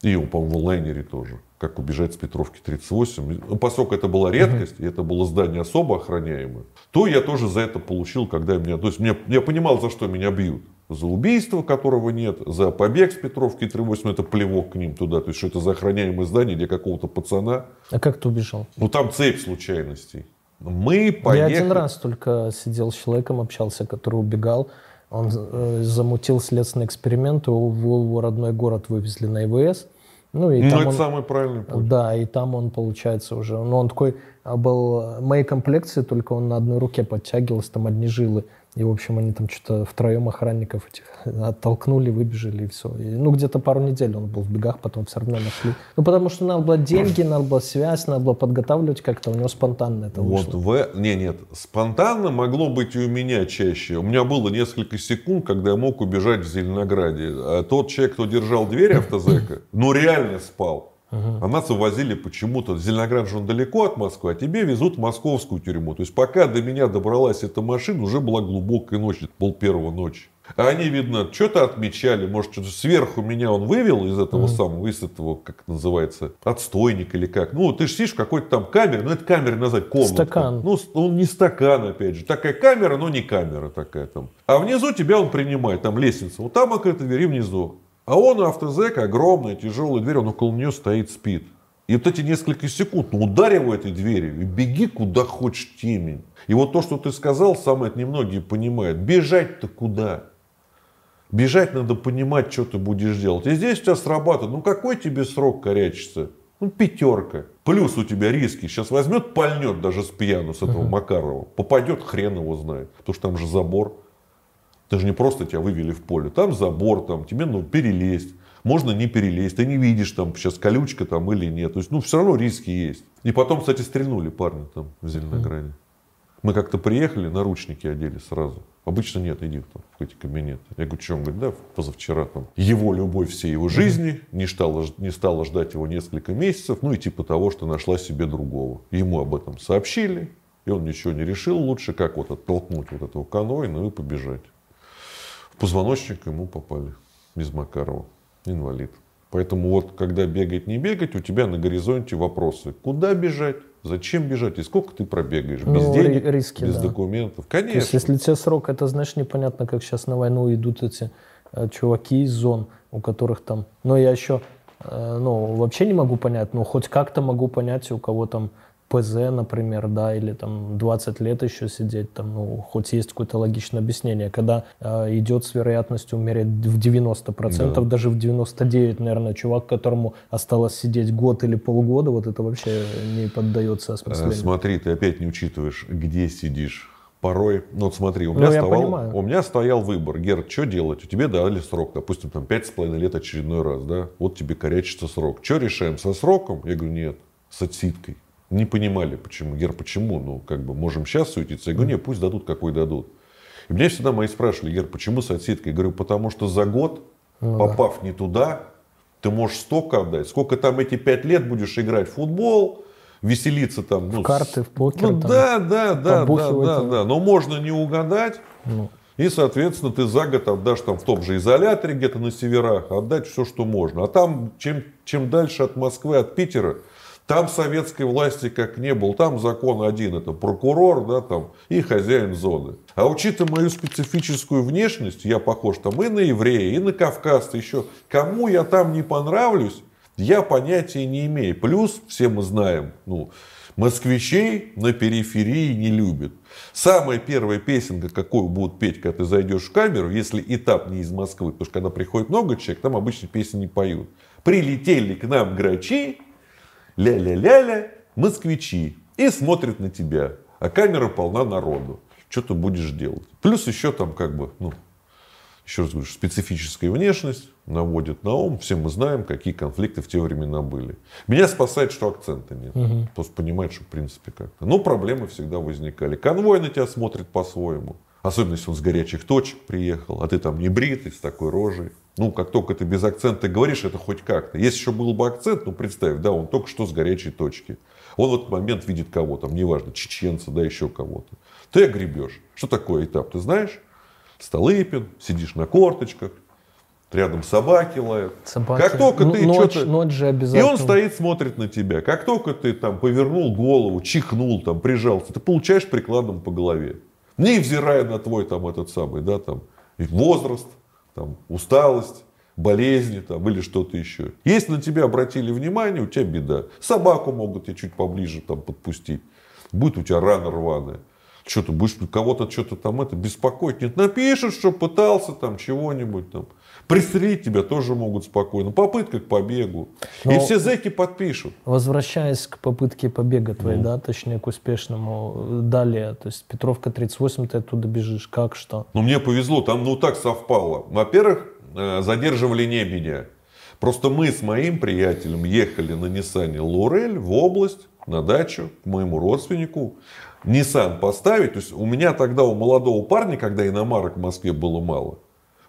И, по-моему, в онлайнере тоже. Как убежать с Петровки 38. Ну, Поскольку это была редкость, и это было здание особо охраняемое, то я тоже за это получил, когда меня... То есть меня, я понимал, за что меня бьют. За убийство, которого нет, за побег с Петровки 38, это плевок к ним туда. То есть, что это за охраняемое здание, где какого-то пацана. А как ты убежал? Ну, там цепь случайностей. Мы Я поехали... один раз только сидел с человеком, общался, который убегал. Он э, замутил следственный эксперимент, его в его родной город вывезли на ИВС. Ну, и Ну, там это он- самый правильный путь. Да, и там он, получается, уже... Ну, он такой а, был э, моей комплекции, только он на одной руке подтягивался, там одни жилы. И, в общем, они там что-то втроем охранников этих оттолкнули, выбежали, и все. И, ну, где-то пару недель он был в бегах, потом все равно нашли. Ну, потому что надо было деньги, надо было связь, надо было подготавливать как-то. У него спонтанно это Вот вышло. в... Не, нет, спонтанно могло быть и у меня чаще. У меня было несколько секунд, когда я мог убежать в Зеленограде. А тот человек, кто держал дверь автозека, ну реально спал. А нас увозили почему-то. Зеленоград же он далеко от Москвы, а тебе везут в московскую тюрьму. То есть пока до меня добралась эта машина, уже была глубокая ночь, это пол первого ночи. А они, видно, что-то отмечали, может, что-то сверху меня он вывел из этого самого, из этого, как это называется, отстойник или как. Ну, ты же сидишь в какой-то там камере, ну, это камера назвать комната. Стакан. Ну, он не стакан, опять же. Такая камера, но не камера такая там. А внизу тебя он принимает, там лестница. Вот там открыта дверь и внизу. А он автозек, огромная, тяжелая дверь, он около нее стоит, спит. И вот эти несколько секунд, ну ударь его этой дверью и беги куда хочешь темень. И вот то, что ты сказал, самое это немногие понимают. Бежать-то куда? Бежать надо понимать, что ты будешь делать. И здесь у тебя срабатывает, ну какой тебе срок корячится? Ну пятерка. Плюс у тебя риски. Сейчас возьмет, пальнет даже с пьяну, с этого Макарова. Попадет, хрен его знает. Потому что там же забор. Ты же не просто тебя вывели в поле. Там забор, там тебе ну, перелезть. Можно не перелезть. Ты не видишь, там сейчас колючка там или нет. То есть, ну, все равно риски есть. И потом, кстати, стрельнули парни там в Зеленограде. Мы как-то приехали, наручники одели сразу. Обычно нет, иди там, в эти кабинеты. Я говорю, что? Он говорит, да, позавчера там его любовь всей его жизни не стала, не стала ждать его несколько месяцев, ну и типа того, что нашла себе другого. Ему об этом сообщили, и он ничего не решил. Лучше как вот оттолкнуть вот этого конвоя, ну и побежать. Позвоночник ему попали без Макарова. Инвалид. Поэтому вот когда бегать, не бегать, у тебя на горизонте вопросы. Куда бежать? Зачем бежать? И сколько ты пробегаешь? Без Ну, денег, ри- риски, без да. документов? То Конечно. есть, если тебе срок, это, знаешь, непонятно, как сейчас на войну идут эти э, чуваки из зон, у которых там... Но я еще, э, ну, вообще не могу понять, но хоть как-то могу понять, у кого там ПЗ, например, да, или там 20 лет еще сидеть, там, ну, хоть есть какое-то логичное объяснение. Когда э, идет с вероятностью умереть в 90%, Да. даже в 99%, наверное, чувак, которому осталось сидеть год или полгода, вот это вообще не поддается Э, осмыслению. Смотри, ты опять не учитываешь, где сидишь. Порой, ну вот смотри, у Ну, меня, стоял, у меня стоял выбор. Гер, что делать? У тебя дали срок, допустим, там пять с половиной лет очередной раз, да? Вот тебе корячится срок. Что решаем, со сроком? Я говорю, нет, с отсидкой. Не понимали, почему. Гер, почему? Ну, как бы, можем сейчас суетиться. Я говорю, нет, пусть дадут, какой дадут. И меня всегда мои спрашивали, Гер, почему с отсидкой? Я говорю, потому что за год, Ну да. попав не туда, ты можешь столько отдать. Сколько там эти пять лет будешь играть в футбол, веселиться там. ну, В карты, в покер, Ну, там, да, да, да, да, да, да. да. Но можно не угадать. Ну. И, соответственно, ты за год отдашь там в том же изоляторе, где-то на северах, отдать все, что можно. А там, чем, чем дальше от Москвы, от Питера, там советской власти как не было. Там закон один, это прокурор, да, там, и хозяин зоны. А учитывая мою специфическую внешность, я похож там и на еврея, и на кавказца еще. Кому я там не понравлюсь, я понятия не имею. Плюс, все мы знаем, ну, москвичей на периферии не любят. Самая первая песенка, какую будут петь, когда ты зайдешь в камеру, если этап не из Москвы, потому что когда приходит много человек, там обычно песни не поют. Прилетели к нам грачи, ля-ля-ля-ля, москвичи, и смотрят на тебя, а камера полна народу. Что ты будешь делать? Плюс еще там как бы, ну, еще раз говорю, специфическая внешность наводит на ум. Все мы знаем, какие конфликты в те времена были. Меня спасает, что акцента нет. Просто понимать, что в принципе как-то. Но проблемы всегда возникали. Конвой на тебя смотрит по-своему. Особенно, если он с горячих точек приехал, а ты там не бритый, с такой рожей. Ну, как только ты без акцента говоришь, это хоть как-то. Если еще был бы акцент, ну, представь, да, он только что с горячей точки. Он в этот момент видит кого там, неважно, чеченца, да, еще кого-то. Ты огребешь. Что такое этап, ты знаешь? Столыпин, сидишь на корточках, рядом собаки лают. Собаки. Как только Ну, ты ночь, что-то... ночь же И обязательно. он стоит, смотрит на тебя. Как только ты там повернул голову, чихнул, там, прижался, ты получаешь прикладом по голове. Невзирая на твой там этот самый, да, там, и возраст, там, усталость, болезни там, или что-то еще. Если на тебя обратили внимание, у тебя беда. Собаку могут тебе чуть поближе там подпустить. Будет у тебя рана рваная. Что ты будешь кого-то что-то там это беспокоить? Нет, напишут, что пытался там чего-нибудь там. Пристрелить тебя тоже могут спокойно. Попытка к побегу. И Но- все зэки подпишут. Возвращаясь к попытке побега твоей, Ну. да, точнее к успешному, далее, то есть Петровка 38, ты оттуда бежишь, как, что? Но мне повезло, там ну так совпало. Во-первых, э, задерживали не меня. Просто мы с моим приятелем ехали на Ниссане Лорель в область, на дачу, к моему родственнику. Ниссан поставить. То есть у меня тогда, у молодого парня, когда иномарок в Москве было мало,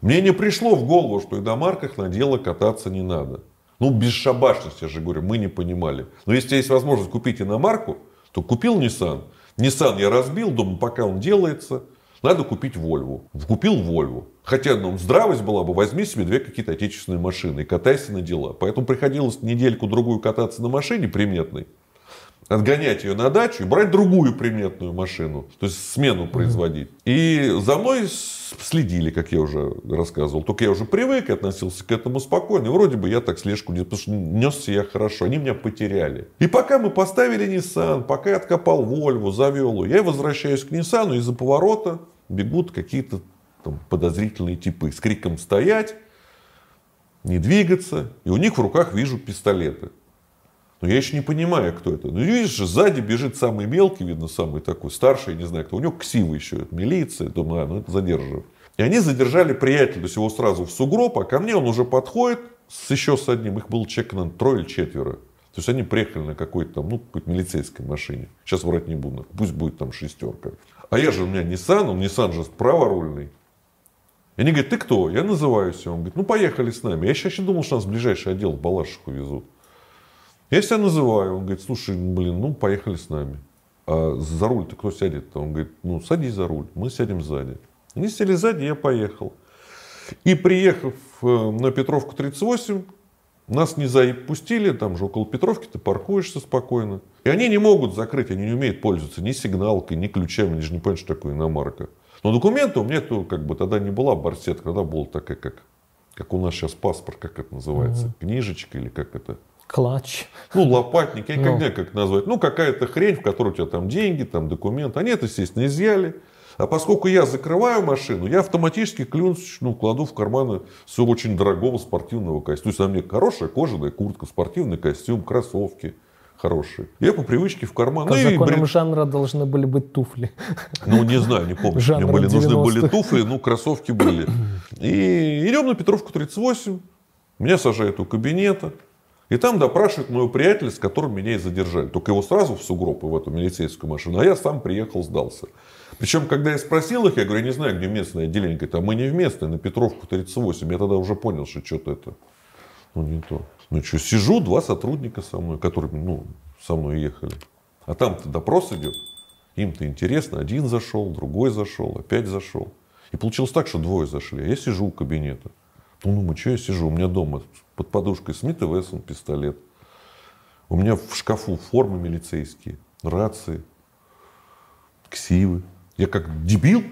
мне не пришло в голову, что в иномарках на дело кататься не надо. Ну, бесшабашность, я же говорю, мы не понимали. Но если есть возможность купить иномарку, то купил Nissan. Nissan я разбил, думаю, пока он делается, надо купить Volvo. Купил Volvo. Хотя, ну, здравость была бы, возьми себе две какие-то отечественные машины и катайся на дела. Поэтому приходилось недельку-другую кататься на машине приметной, отгонять ее на дачу и брать другую приметную машину, то есть смену производить. И за мной следили, как я уже рассказывал. Только я уже привык, относился к этому спокойно. И вроде бы я так слежку не... Потому что несся я хорошо. Они меня потеряли. И пока мы поставили Nissan, пока я откопал Volvo, завел ее, я возвращаюсь к Nissan, и из-за поворота бегут какие-то там подозрительные типы с криком «стоять!», не двигаться. И у них в руках вижу пистолеты. Но я еще не понимаю, кто это. Ну, видишь, сзади бежит самый мелкий, видно, самый такой старший, не знаю кто. У него ксива еще, это милиция. Думаю, а, ну это задерживают. И они задержали приятеля, то есть его сразу в сугроб, а ко мне он уже подходит с еще с одним. Их было человек, наверное, трое или четверо. То есть они приехали на какой-то там, ну, какой-то милицейской машине. Сейчас врать не буду, пусть будет там шестерка. А я же, у меня Nissan, он Nissan же праворульный. И они говорят, ты кто? Я называюсь. Он говорит, ну поехали с нами. Я сейчас еще думал, что нас в ближайший отдел в Балашиху везут. Я себя называю. Он говорит, слушай, блин, ну поехали с нами. А за руль-то кто сядет? Он говорит, ну садись за руль, мы сядем сзади. Они сели сзади, я поехал. И приехав э, на Петровку 38, нас не запустили, там же около Петровки ты паркуешься спокойно. И они не могут закрыть, они не умеют пользоваться ни сигналкой, ни ключами, они же не понимают, что такое иномарка. Но документы у меня то, как бы тогда не была барсетка, тогда была такая, как, как у нас сейчас паспорт, как это называется, книжечка или как это. Клатч. Ну, лопатник, я Ну. как, назвать. Ну, какая-то хрень, в которой у тебя там деньги, там документы. Они это, естественно, изъяли. А поскольку я закрываю машину, я автоматически клюн ну, кладу в карманы своего очень дорогого спортивного костюма. То есть на мне хорошая кожаная куртка, спортивный костюм, кроссовки хорошие. Я по привычке в карман. По Ну, и законам бред- жанра должны были быть туфли. ну, не знаю, не помню. Мне Жанр были, нужны были 90-х. туфли, ну, кроссовки были. И идем на Петровку 38. Меня сажают у кабинета. И там допрашивают моего приятеля, с которым меня и задержали. Только его сразу в сугроб и в эту милицейскую машину. А я сам приехал, сдался. Причем, когда я спросил их, я говорю, я не знаю, где местное отделение. Говорит, а мы не в местное, на Петровку 38. Я тогда уже понял, что что-то это, ну, не то. Ну, что, сижу, два сотрудника со мной, которые, ну, со мной ехали. А там-то допрос идет. Им-то интересно. Один зашел, другой зашел, опять зашел. И получилось так, что двое зашли. А я сижу у кабинета. Ну, думаю, что я сижу? У меня дома под подушкой Смит и Вессон пистолет. У меня в шкафу формы милицейские, рации, ксивы. Я как дебил.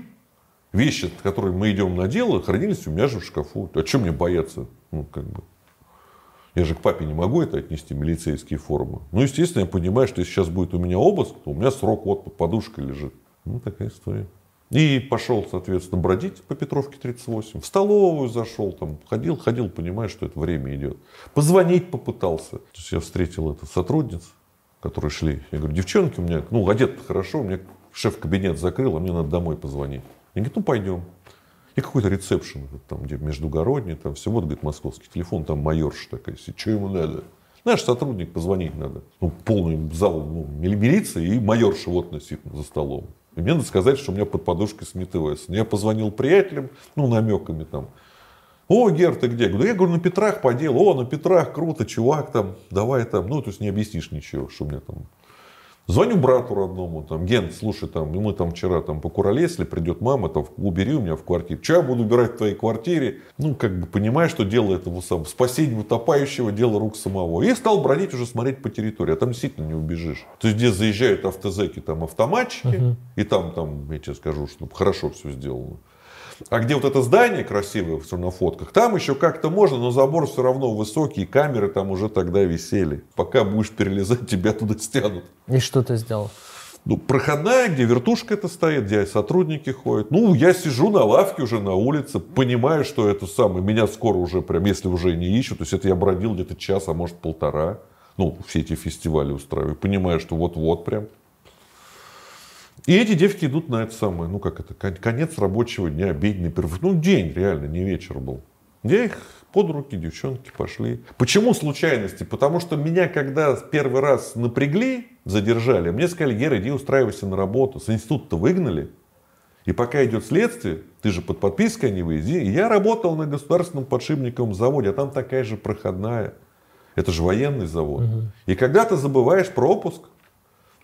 Вещи, которые мы идем на дело, хранились у меня же в шкафу. А что мне бояться? Ну, как бы. Я же к папе не могу это отнести, милицейские формы. Ну, естественно, я понимаю, что если сейчас будет у меня обыск, то у меня срок вот под подушкой лежит. Ну, такая история. И пошел, соответственно, бродить по Петровке 38. В столовую зашел, там, ходил, ходил, понимая, что это время идет. Позвонить попытался. То есть я встретил это сотрудниц, которые шли. Я говорю, девчонки у меня, ну, одет хорошо, у меня шеф кабинет закрыл, а мне надо домой позвонить. Они говорят, ну, пойдем. И какой-то ресепшн, там, где междугородний, там все, вот, говорит, московский телефон, там майорша такая, что ему надо? Наш сотрудник позвонить надо. Ну, полный зал ну, мили- милиции и майорша вот носит за столом. И мне надо сказать, что у меня под подушкой Смит и Вессон. Я позвонил приятелям, ну, намеками там. О, Гер, ты где? Я говорю, я говорю, на Петрах по делу. О, на Петрах, круто, чувак там, давай там. Ну, то есть не объяснишь ничего, что у меня там. Звоню брату родному, там, Ген, слушай, там, мы там вчера там покуролесили, придет мама, там, убери у меня в квартире. Че я буду убирать в твоей квартире? Ну, как бы понимаешь, что дело этого сам, спасение утопающего, дело рук самого. И стал бродить уже смотреть по территории, а там действительно не убежишь. То есть, где заезжают автозеки, там, автоматчики, и там, там, я тебе скажу, что хорошо все сделано. А где вот это здание красивое всё на фотках, там еще как-то можно, но забор все равно высокий, камеры там уже тогда висели. Пока будешь перелезать, тебя туда стянут. И что ты сделал? Ну, проходная, где вертушка это стоит, где сотрудники ходят. Ну, я сижу на лавке уже на улице, понимаю, что это самое, меня скоро уже прям, если уже не ищут, то есть это я бродил где-то час, а может полтора. Ну, все эти фестивали устраиваю. Понимаю, что вот-вот прям. И эти девки идут на это самое, ну как это, кон- конец рабочего дня, обеденный перерыв. Ну день реально, не вечер был. Я их под руки, девчонки пошли. Почему случайности? Потому что меня, когда первый раз напрягли, задержали, мне сказали, Гера, иди устраивайся на работу. С института-то выгнали. И пока идет следствие, ты же под подпиской не выйди. И я работал на государственном подшипниковом заводе, а там такая же проходная. Это же военный завод. И когда ты забываешь пропуск,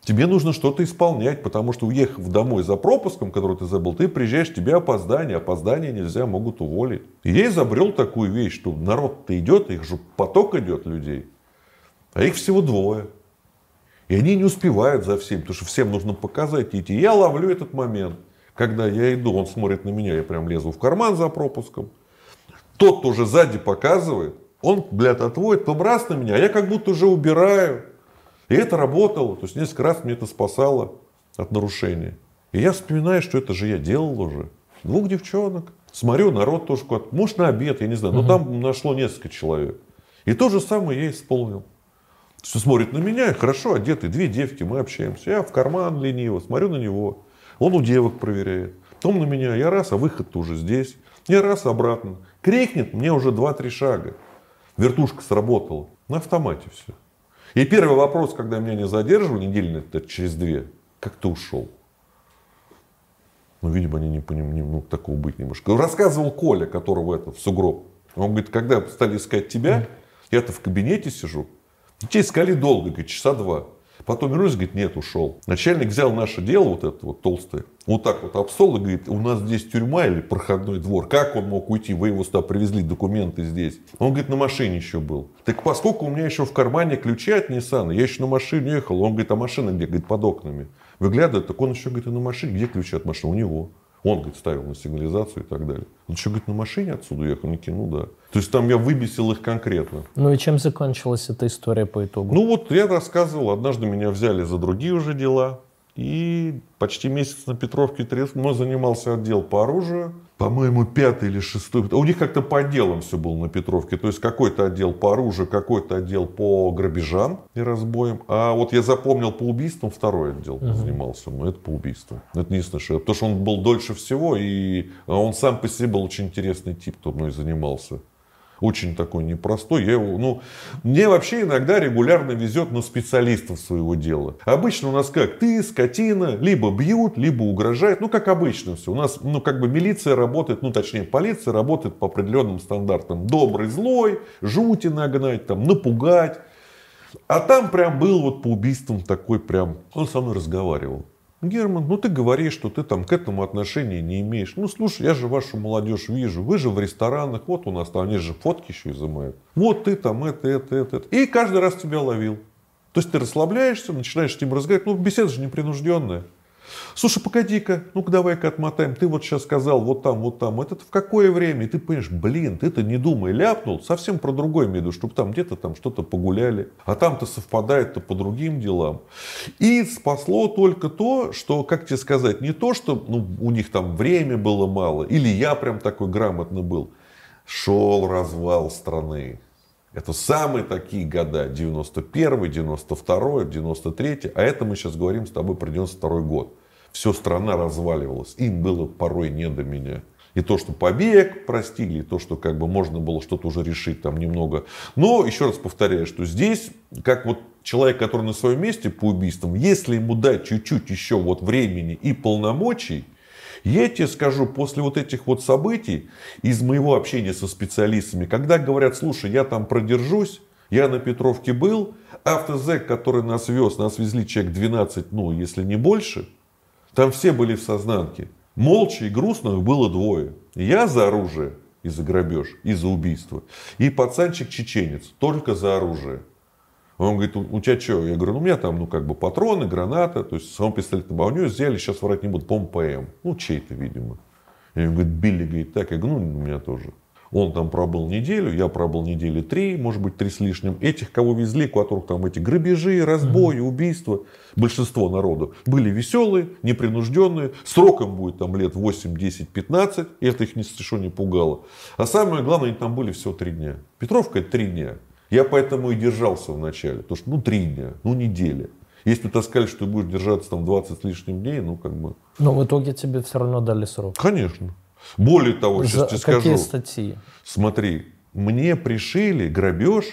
тебе нужно что-то исполнять, потому что уехав домой за пропуском, который ты забыл, ты приезжаешь, тебе опоздание, опоздание нельзя, могут уволить. И я изобрел такую вещь, что народ-то идет, их же поток идет людей, а их всего двое. И они не успевают за всем, потому что всем нужно показать идти. Я ловлю этот момент, когда я иду, он смотрит на меня, я прям лезу в карман за пропуском. Тот, кто уже сзади показывает, он, блядь, отводит, раз на меня, а я как будто уже убираю. И это работало. То есть несколько раз мне это спасало от нарушения. И я вспоминаю, что это же я делал уже. Двух девчонок. Смотрю, народ тоже куда-то. Может, на обед, я не знаю. Но там нашло несколько человек. И то же самое я исполнил. Что смотрит на меня, хорошо одеты, две девки, мы общаемся. Я в карман лениво, смотрю на него. Он у девок проверяет. Потом на меня, я раз, а выход-то уже здесь. Я раз обратно. Крикнет, мне уже 2-3 шага. Вертушка сработала. На автомате все. И первый вопрос, когда меня не задерживали, недельно это через две, как ты ушел? Ну, видимо, они не понимали, ну, такого быть не может. Рассказывал Коля, которого это, в сугроб. Он говорит, когда стали искать тебя, я-то в кабинете сижу. Тебя искали долго, говорит, часа два. Потом вернулись, говорит, нет, ушел. Начальник взял наше дело, вот это вот толстое, вот так вот об стол и говорит, у нас здесь тюрьма или проходной двор. Как он мог уйти? Вы его сюда привезли, документы здесь. Он говорит, на машине еще был. Так поскольку у меня еще в кармане ключи от Ниссана, я еще на машине ехал. Он говорит, а машина где? Говорит, под окнами. Выглядывает, так он еще говорит, и на машине. Где ключи от машины? У него. Он, говорит, ставил на сигнализацию и так далее. Он еще, говорит, на машине отсюда уехал? Они ну да. То есть там я выбесил их конкретно. Ну и чем закончилась эта история по итогу? Ну вот я рассказывал, однажды меня взяли за другие уже дела. И почти месяц на Петровке мной занимался отдел по оружию. По-моему, пятый или шестой. У них как-то по отделам все было на Петровке. То есть какой-то отдел по оружию, какой-то отдел по грабежам и разбоям. А вот я запомнил по убийствам второй отдел угу. занимался. Но это по убийствам. Это единственное, что... Потому что он был дольше всего. И он сам по себе был очень интересный тип, кто мной занимался очень такой непростой. Я его, ну, мне вообще иногда регулярно везет на специалистов своего дела. Обычно у нас как? Ты, скотина, либо бьют, либо угрожают. Ну, как обычно все. У нас, ну, как бы милиция работает, ну, точнее, полиция работает по определенным стандартам. Добрый, злой, жути нагнать, там, напугать. А там прям был вот по убийствам такой прям, он со мной разговаривал. Герман, ну ты говоришь, что ты там к этому отношения не имеешь. Ну слушай, я же вашу молодежь вижу. Вы же в ресторанах, вот у нас там, они же фотки еще изымают. Вот ты там это, это, это, это. И каждый раз тебя ловил. То есть ты расслабляешься, начинаешь с ним разговаривать. Ну беседа же непринужденная. Слушай, погоди-ка, ну-ка давай-ка отмотаем. Ты вот сейчас сказал вот там, вот там. Это в какое время? И ты понимаешь, блин, ты-то не думай, ляпнул. Совсем про другое имею в виду, чтобы там где-то там что-то погуляли. А там-то совпадает-то по другим делам. И спасло только то, что, как тебе сказать, не то, что ну, у них там время было мало, или я прям такой грамотный был. Шел развал страны. Это самые такие года, 91, 92, 93, а это мы сейчас говорим с тобой про 92 год. Все страна разваливалась, им было порой не до меня. И то, что побег простили, и то, что как бы можно было что-то уже решить там немного. Но еще раз повторяю, что здесь, как вот человек, который на своем месте по убийствам, если ему дать чуть-чуть еще вот времени и полномочий, я тебе скажу, после вот этих вот событий, из моего общения со специалистами, когда говорят, слушай, я там продержусь, я на Петровке был, автозэк, который нас вез, нас везли человек 12, ну, если не больше, там все были в сознанке. Молча и грустно их было двое. Я за оружие и за грабеж, и за убийство. И пацанчик-чеченец только за оружие. Он говорит, у тебя что? Я говорю, ну у меня там, ну как бы патроны, граната, то есть сам пистолетом огню взяли, сейчас врать не буду, по ПМ. Ну чей-то, видимо. И он говорит, Билли, говорит, так, я говорю, ну у меня тоже. Он там пробыл неделю, я пробыл недели три, может быть, три с лишним. Этих, кого везли, у которых там эти грабежи, разбои, убийства, большинство народу, были веселые, непринужденные. Сроком будет там лет 8, 10, 15. И это их ни что не пугало. А самое главное, они там были всего три дня. Петровка это три дня. Я поэтому и держался вначале. Потому что, ну, три дня, ну, неделя. Если бы сказали, что ты будешь держаться там 20 с лишним дней, ну, как бы... Но в итоге тебе все равно дали срок. Конечно. Более того, сейчас За тебе скажу. Какие статьи? Смотри, мне пришили грабеж.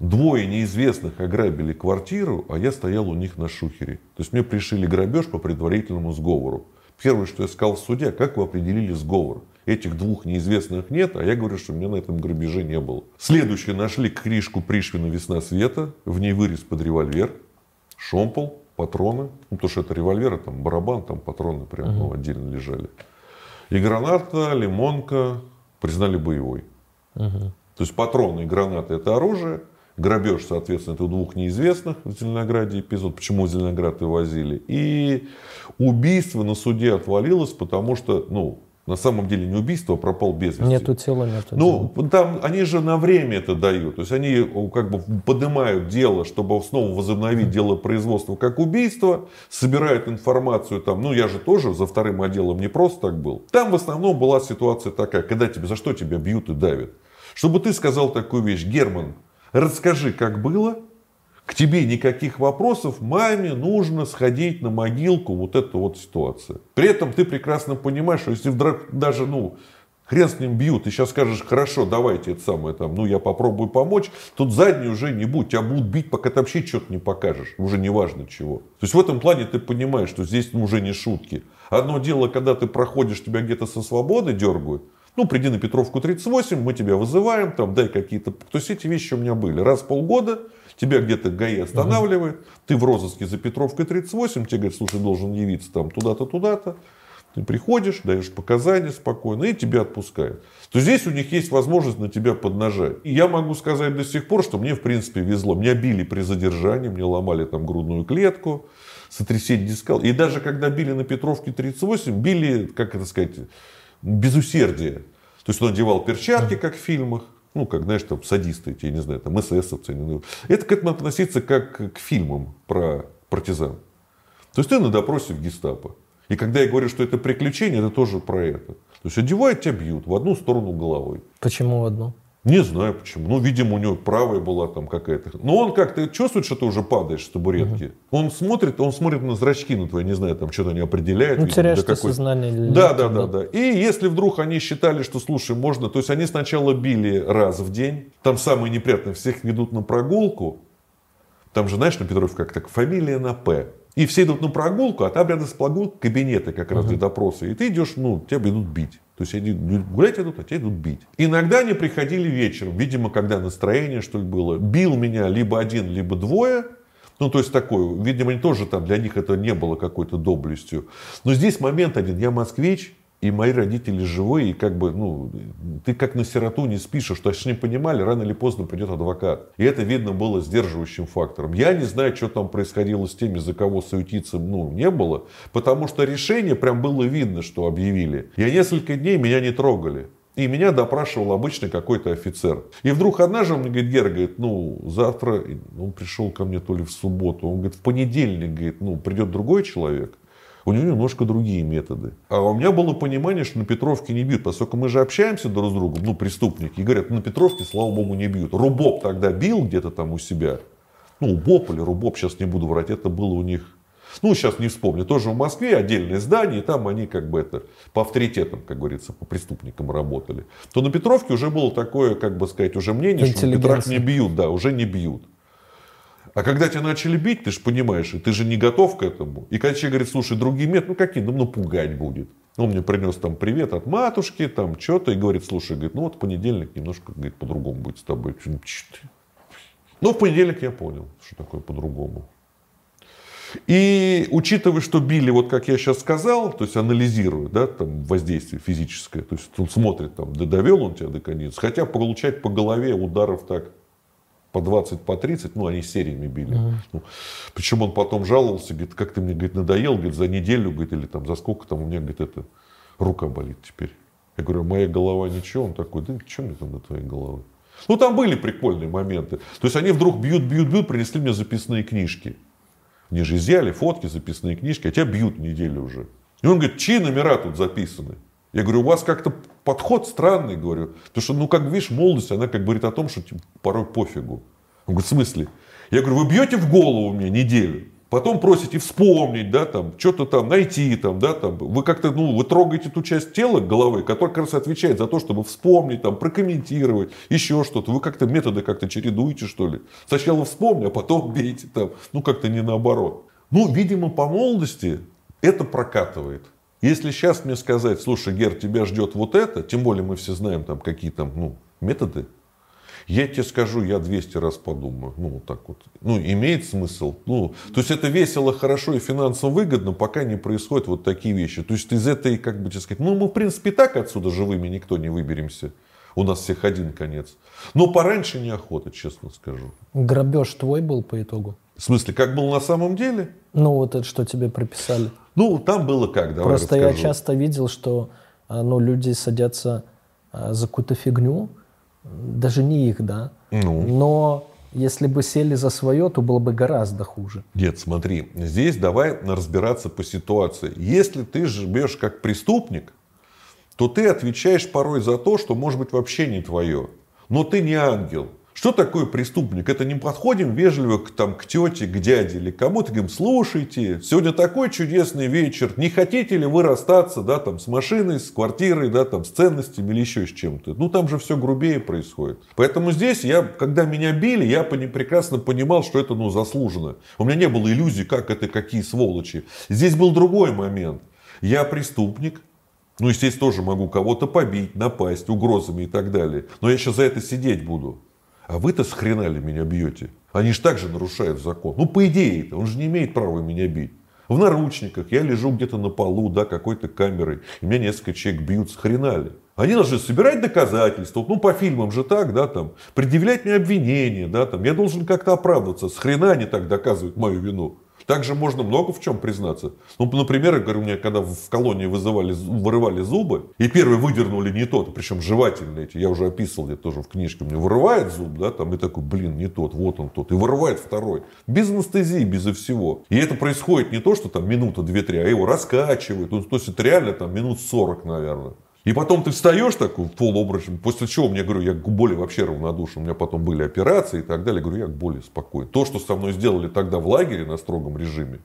Двое неизвестных ограбили квартиру, а я стоял у них на шухере. То есть мне пришили грабеж по предварительному сговору. Первое, что я сказал в суде, как вы определили сговор? Этих двух неизвестных нет, а я говорю, что у меня на этом грабеже не было. Следующее, нашли книжку Пришвина «Весна света», в ней вырез под револьвер, шомпол, патроны. Ну, потому что это револьвер, а там барабан, там патроны прям ну, отдельно лежали. И граната, лимонка признали боевой. Угу. То есть патроны и гранаты это оружие. Грабеж, соответственно, это у двух неизвестных в Зеленограде эпизод. Почему Зеленоград и возили. И убийство на суде отвалилось, потому что, ну, на самом деле не убийство, а пропал без вести. Нету тела, нету Ну, там они же на время это дают. То есть они как бы поднимают дело, чтобы снова возобновить дело производства как убийство, собирают информацию там. Ну, я же тоже за вторым отделом не просто так был. Там в основном была ситуация такая, когда тебе, за что тебя бьют и давят. Чтобы ты сказал такую вещь, Герман, расскажи, как было, к тебе никаких вопросов, маме нужно сходить на могилку, вот эта вот ситуация. При этом ты прекрасно понимаешь, что если вдруг даже, ну, Хрен с ним бьют. Ты сейчас скажешь, хорошо, давайте это самое, там, ну я попробую помочь. Тут задний уже не будет. Тебя будут бить, пока ты вообще что-то не покажешь. Уже не важно чего. То есть в этом плане ты понимаешь, что здесь ну, уже не шутки. Одно дело, когда ты проходишь, тебя где-то со свободы дергают. Ну, приди на Петровку 38, мы тебя вызываем, там, дай какие-то... То есть эти вещи у меня были. Раз в полгода тебя где-то ГАИ останавливает, угу. ты в розыске за Петровкой 38, тебе говорят, слушай, должен явиться там туда-то, туда-то. Ты приходишь, даешь показания спокойно, и тебя отпускают. То здесь у них есть возможность на тебя поднажать. И я могу сказать до сих пор, что мне, в принципе, везло. Меня били при задержании, мне ломали там грудную клетку, сотрясение дискал. И даже когда били на Петровке 38, били, как это сказать, без усердия. То есть он одевал перчатки, как в фильмах, ну, как, знаешь, там, садисты эти, я не знаю, там, эсэсовцы. Это к этому относиться как к фильмам про партизан. То есть ты на допросе в гестапо. И когда я говорю, что это приключение, это тоже про это. То есть одевают тебя бьют в одну сторону головой. Почему в одну? Не знаю почему. Ну, видимо, у него правая была там какая-то. Но он как-то чувствует, что ты уже падаешь с табуретки. Угу. Он смотрит, он смотрит на зрачки на твои, не знаю, там что-то они определяют. Ну, видимо, теряешь ты какой... сознание. Да, да, да, да. И если вдруг они считали, что, слушай, можно... То есть они сначала били раз в день. Там самое неприятное, всех ведут на прогулку. Там же, знаешь, на Петровке как так, фамилия на П. И все идут на прогулку, а там рядом с прогулкой кабинеты как раз uh-huh. для допроса. И ты идешь, ну, тебя идут бить. То есть они гулять идут, а тебя идут бить. Иногда они приходили вечером, видимо, когда настроение, что ли, было. Бил меня либо один, либо двое. Ну, то есть такой, видимо, они тоже там, для них это не было какой-то доблестью. Но здесь момент один. Я москвич, и мои родители живые, и как бы, ну, ты как на сироту не спишь, что они понимали, рано или поздно придет адвокат. И это, видно, было сдерживающим фактором. Я не знаю, что там происходило с теми, за кого суетиться, ну, не было, потому что решение прям было видно, что объявили. Я несколько дней меня не трогали. И меня допрашивал обычный какой-то офицер. И вдруг однажды он мне говорит, Гера, говорит, ну, завтра, он пришел ко мне то ли в субботу, он говорит, в понедельник, говорит, ну, придет другой человек, у него немножко другие методы. А у меня было понимание, что на Петровке не бьют, поскольку мы же общаемся друг с другом, ну, преступники, и говорят, на Петровке, слава богу, не бьют. Рубоп тогда бил где-то там у себя. Ну, БОП или Рубоп, сейчас не буду врать, это было у них ну, сейчас не вспомню, тоже в Москве отдельное здание, и там они как бы это по авторитетам, как говорится, по преступникам работали. То на Петровке уже было такое, как бы сказать, уже мнение, что на Петрах не бьют, да, уже не бьют. А когда тебя начали бить, ты же понимаешь, ты же не готов к этому. И когда человек говорит, слушай, другие методы, ну какие, ну, ну пугать будет. Он мне принес там привет от матушки, там что-то, и говорит, слушай, говорит, ну вот понедельник немножко говорит, по-другому будет с тобой. Ну, в понедельник я понял, что такое по-другому. И учитывая, что били, вот как я сейчас сказал, то есть анализируя, да, там воздействие физическое, то есть он смотрит, там, довел он тебя до конец, хотя получать по голове ударов так по 20, по 30, ну, они сериями били. Uh-huh. Ну, причем он потом жаловался, говорит, как ты мне, говорит, надоел, говорит, за неделю, говорит, или там за сколько там у меня, говорит, это, рука болит теперь. Я говорю, «А моя голова ничего? Он такой, да что мне там до твоей головы? Ну, там были прикольные моменты. То есть они вдруг бьют, бьют, бьют, принесли мне записные книжки. Они же изъяли фотки, записные книжки, а тебя бьют неделю уже. И он говорит, чьи номера тут записаны? Я говорю, у вас как-то подход странный, говорю. Потому что, ну, как видишь, молодость, она как говорит о том, что типа, порой пофигу. Он говорит, в смысле? Я говорю, вы бьете в голову мне неделю, потом просите вспомнить, да, там, что-то там найти, там, да, там, вы как-то, ну, вы трогаете ту часть тела головы, которая как раз отвечает за то, чтобы вспомнить, там, прокомментировать, еще что-то. Вы как-то методы как-то чередуете, что ли. Сначала вспомни, а потом бейте, там, ну, как-то не наоборот. Ну, видимо, по молодости это прокатывает. Если сейчас мне сказать, слушай, Гер, тебя ждет вот это, тем более мы все знаем там какие там ну, методы, я тебе скажу, я 200 раз подумаю. Ну, вот так вот. Ну, имеет смысл. Ну, то есть это весело, хорошо и финансово выгодно, пока не происходят вот такие вещи. То есть из этой, как бы сказать, ну, мы, в принципе, так отсюда живыми никто не выберемся. У нас всех один конец. Но пораньше неохота, честно скажу. Грабеж твой был по итогу? В смысле, как был на самом деле? Ну, вот это, что тебе прописали. Ну, там было как, давай Просто расскажу. я часто видел, что а, ну, люди садятся а, за какую-то фигню, даже не их, да, Ну. но если бы сели за свое, то было бы гораздо хуже. Нет, смотри, здесь давай разбираться по ситуации. Если ты живешь как преступник, то ты отвечаешь порой за то, что может быть вообще не твое. Но ты не ангел. Что такое преступник? Это не подходим вежливо к, там, к тете, к дяде или кому-то, говорим, слушайте, сегодня такой чудесный вечер, не хотите ли вы расстаться, да, там, с машиной, с квартирой, да, там, с ценностями или еще с чем-то. Ну, там же все грубее происходит. Поэтому здесь я, когда меня били, я прекрасно понимал, что это, ну, заслуженно. У меня не было иллюзий, как это, какие сволочи. Здесь был другой момент. Я преступник, ну, естественно, тоже могу кого-то побить, напасть, угрозами и так далее. Но я сейчас за это сидеть буду. А вы-то с хрена ли меня бьете? Они же также нарушают закон. Ну, по идее-то, он же не имеет права меня бить. В наручниках, я лежу где-то на полу, да, какой-то камерой, и меня несколько человек бьют, с хрена ли? Они должны собирать доказательства, ну, по фильмам же так, да, там, предъявлять мне обвинения, да, там, я должен как-то оправдываться, с хрена они так доказывают мою вину. Также можно много в чем признаться. Ну, например, я говорю, мне когда в колонии вызывали, вырывали зубы, и первый выдернули не тот, причем жевательные эти, я уже описывал, я тоже в книжке, мне вырывает зуб, да, там, и такой, блин, не тот, вот он тот, и вырывает второй. Без анестезии, безо всего. И это происходит не то, что там минута, две, три, а его раскачивают. То есть это реально там минут 40, наверное. И потом ты встаешь такой полуобрачем, после чего мне говорю, я к боли вообще равнодушен, у меня потом были операции и так далее, говорю, я к боли спокоен. То, что со мной сделали тогда в лагере на строгом режиме,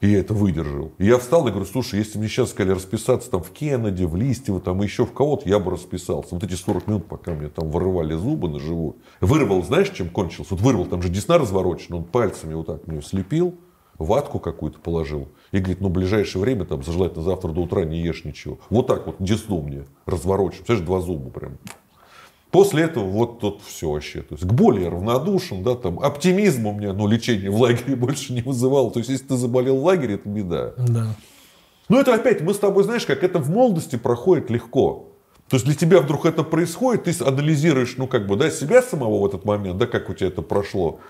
и я это выдержал. И я встал и говорю, слушай, если мне сейчас сказали расписаться там в Кеннеди, в Листьево, там еще в кого-то, я бы расписался. Вот эти 40 минут, пока мне там вырывали зубы на живую. Вырвал, знаешь, чем кончился? Вот вырвал, там же десна разворочена, он пальцами вот так мне слепил, ватку какую-то положил. И говорит, ну, в ближайшее время, там, желательно завтра до утра не ешь ничего. Вот так вот десну мне разворочен. Представляешь, два зуба прям. После этого вот тут все вообще. То есть к боли я равнодушен, да, там оптимизм у меня, но лечение в лагере больше не вызывало. То есть если ты заболел в лагере, это беда. Да. Но это опять, мы с тобой, знаешь, как это в молодости проходит легко. То есть для тебя вдруг это происходит, ты анализируешь, ну, как бы, да, себя самого в этот момент, да, как у тебя это прошло.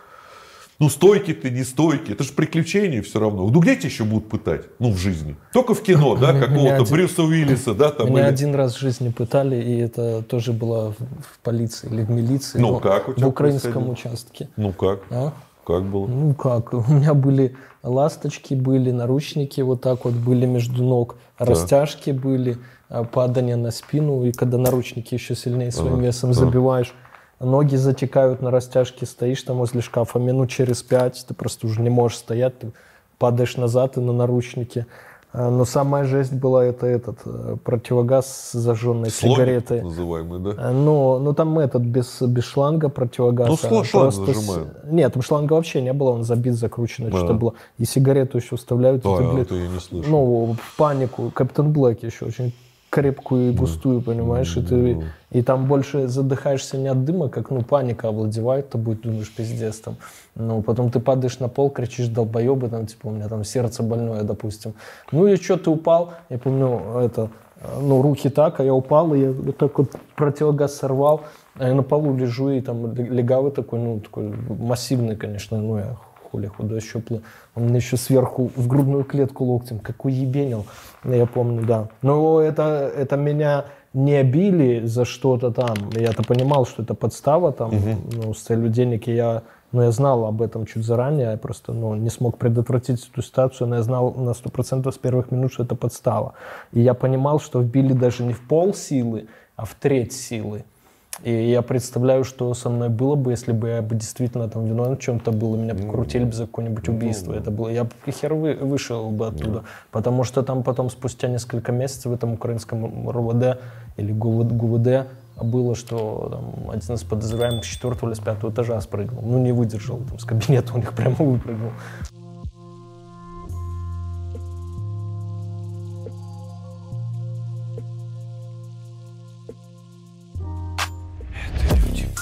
Ну, стойкий ты, не стойкий. Это же приключения все равно. Ну, где тебя еще будут пытать? Ну, в жизни. Только в кино, да, какого-то Брюса Уиллиса, да, там. Меня или- один раз в жизни пытали, и это тоже было в, полиции или в милиции. Ну, как у тебя В украинском происходило? участке. Ну, как? А? Как было? Ну как, у меня были ласточки, были наручники вот так вот были между ног, растяжки были, а, падание на спину, и когда наручники еще сильнее своим Ага, весом ага. забиваешь, ноги затекают на растяжке, стоишь там возле шкафа минут через пять, ты просто уже не можешь стоять, ты падаешь назад и на наручники. А, Но самая жесть была это этот э, противогаз с зажженной Слоник сигаретой. называемый, да? А, Ну, ну там этот без, без шланга противогаз. Ну, а шло- шланг просто с- зажимают. Нет, там шланга вообще не было, он забит, закручен, А. что было. И сигарету еще вставляют. и А, ты, блин, я не слышал. ну, в панику. Капитан Блэк еще очень крепкую и густую, понимаешь, и, ты, и там больше задыхаешься не от дыма, как, ну, паника овладевает тобой, думаешь, пиздец там. Ну, потом ты падаешь на пол, кричишь, долбоебы, там, типа, у меня там сердце больное, допустим. Ну, и что, ты упал, я помню, это, ну, руки так, а я упал, и я вот так вот противогаз сорвал, а я на полу лежу, и там легавый такой, ну, такой массивный, конечно, ну, я хули худой, щуплый. Он мне еще сверху в грудную клетку локтем, как уебенил, я помню, да. Но это, это меня не били за что-то там. Я-то понимал, что это подстава там, ну, с целью денег. И я, ну, я знал об этом чуть заранее, я просто ну, не смог предотвратить эту ситуацию, но я знал на 100% с первых минут, что это подстава. И я понимал, что вбили даже не в пол силы, а в треть силы. И я представляю, что со мной было бы, если бы я бы действительно там виновен в чем-то был, и меня покрутили бы за какое-нибудь убийство. Это было, я бы хер вы- вышел бы оттуда. Потому что там потом спустя несколько месяцев в этом украинском РУВД или ГУВД, ГУВД было, что там, один из подозреваемых с четвертого или с пятого этажа спрыгнул. Ну, не выдержал, там, с кабинета у них прямо выпрыгнул.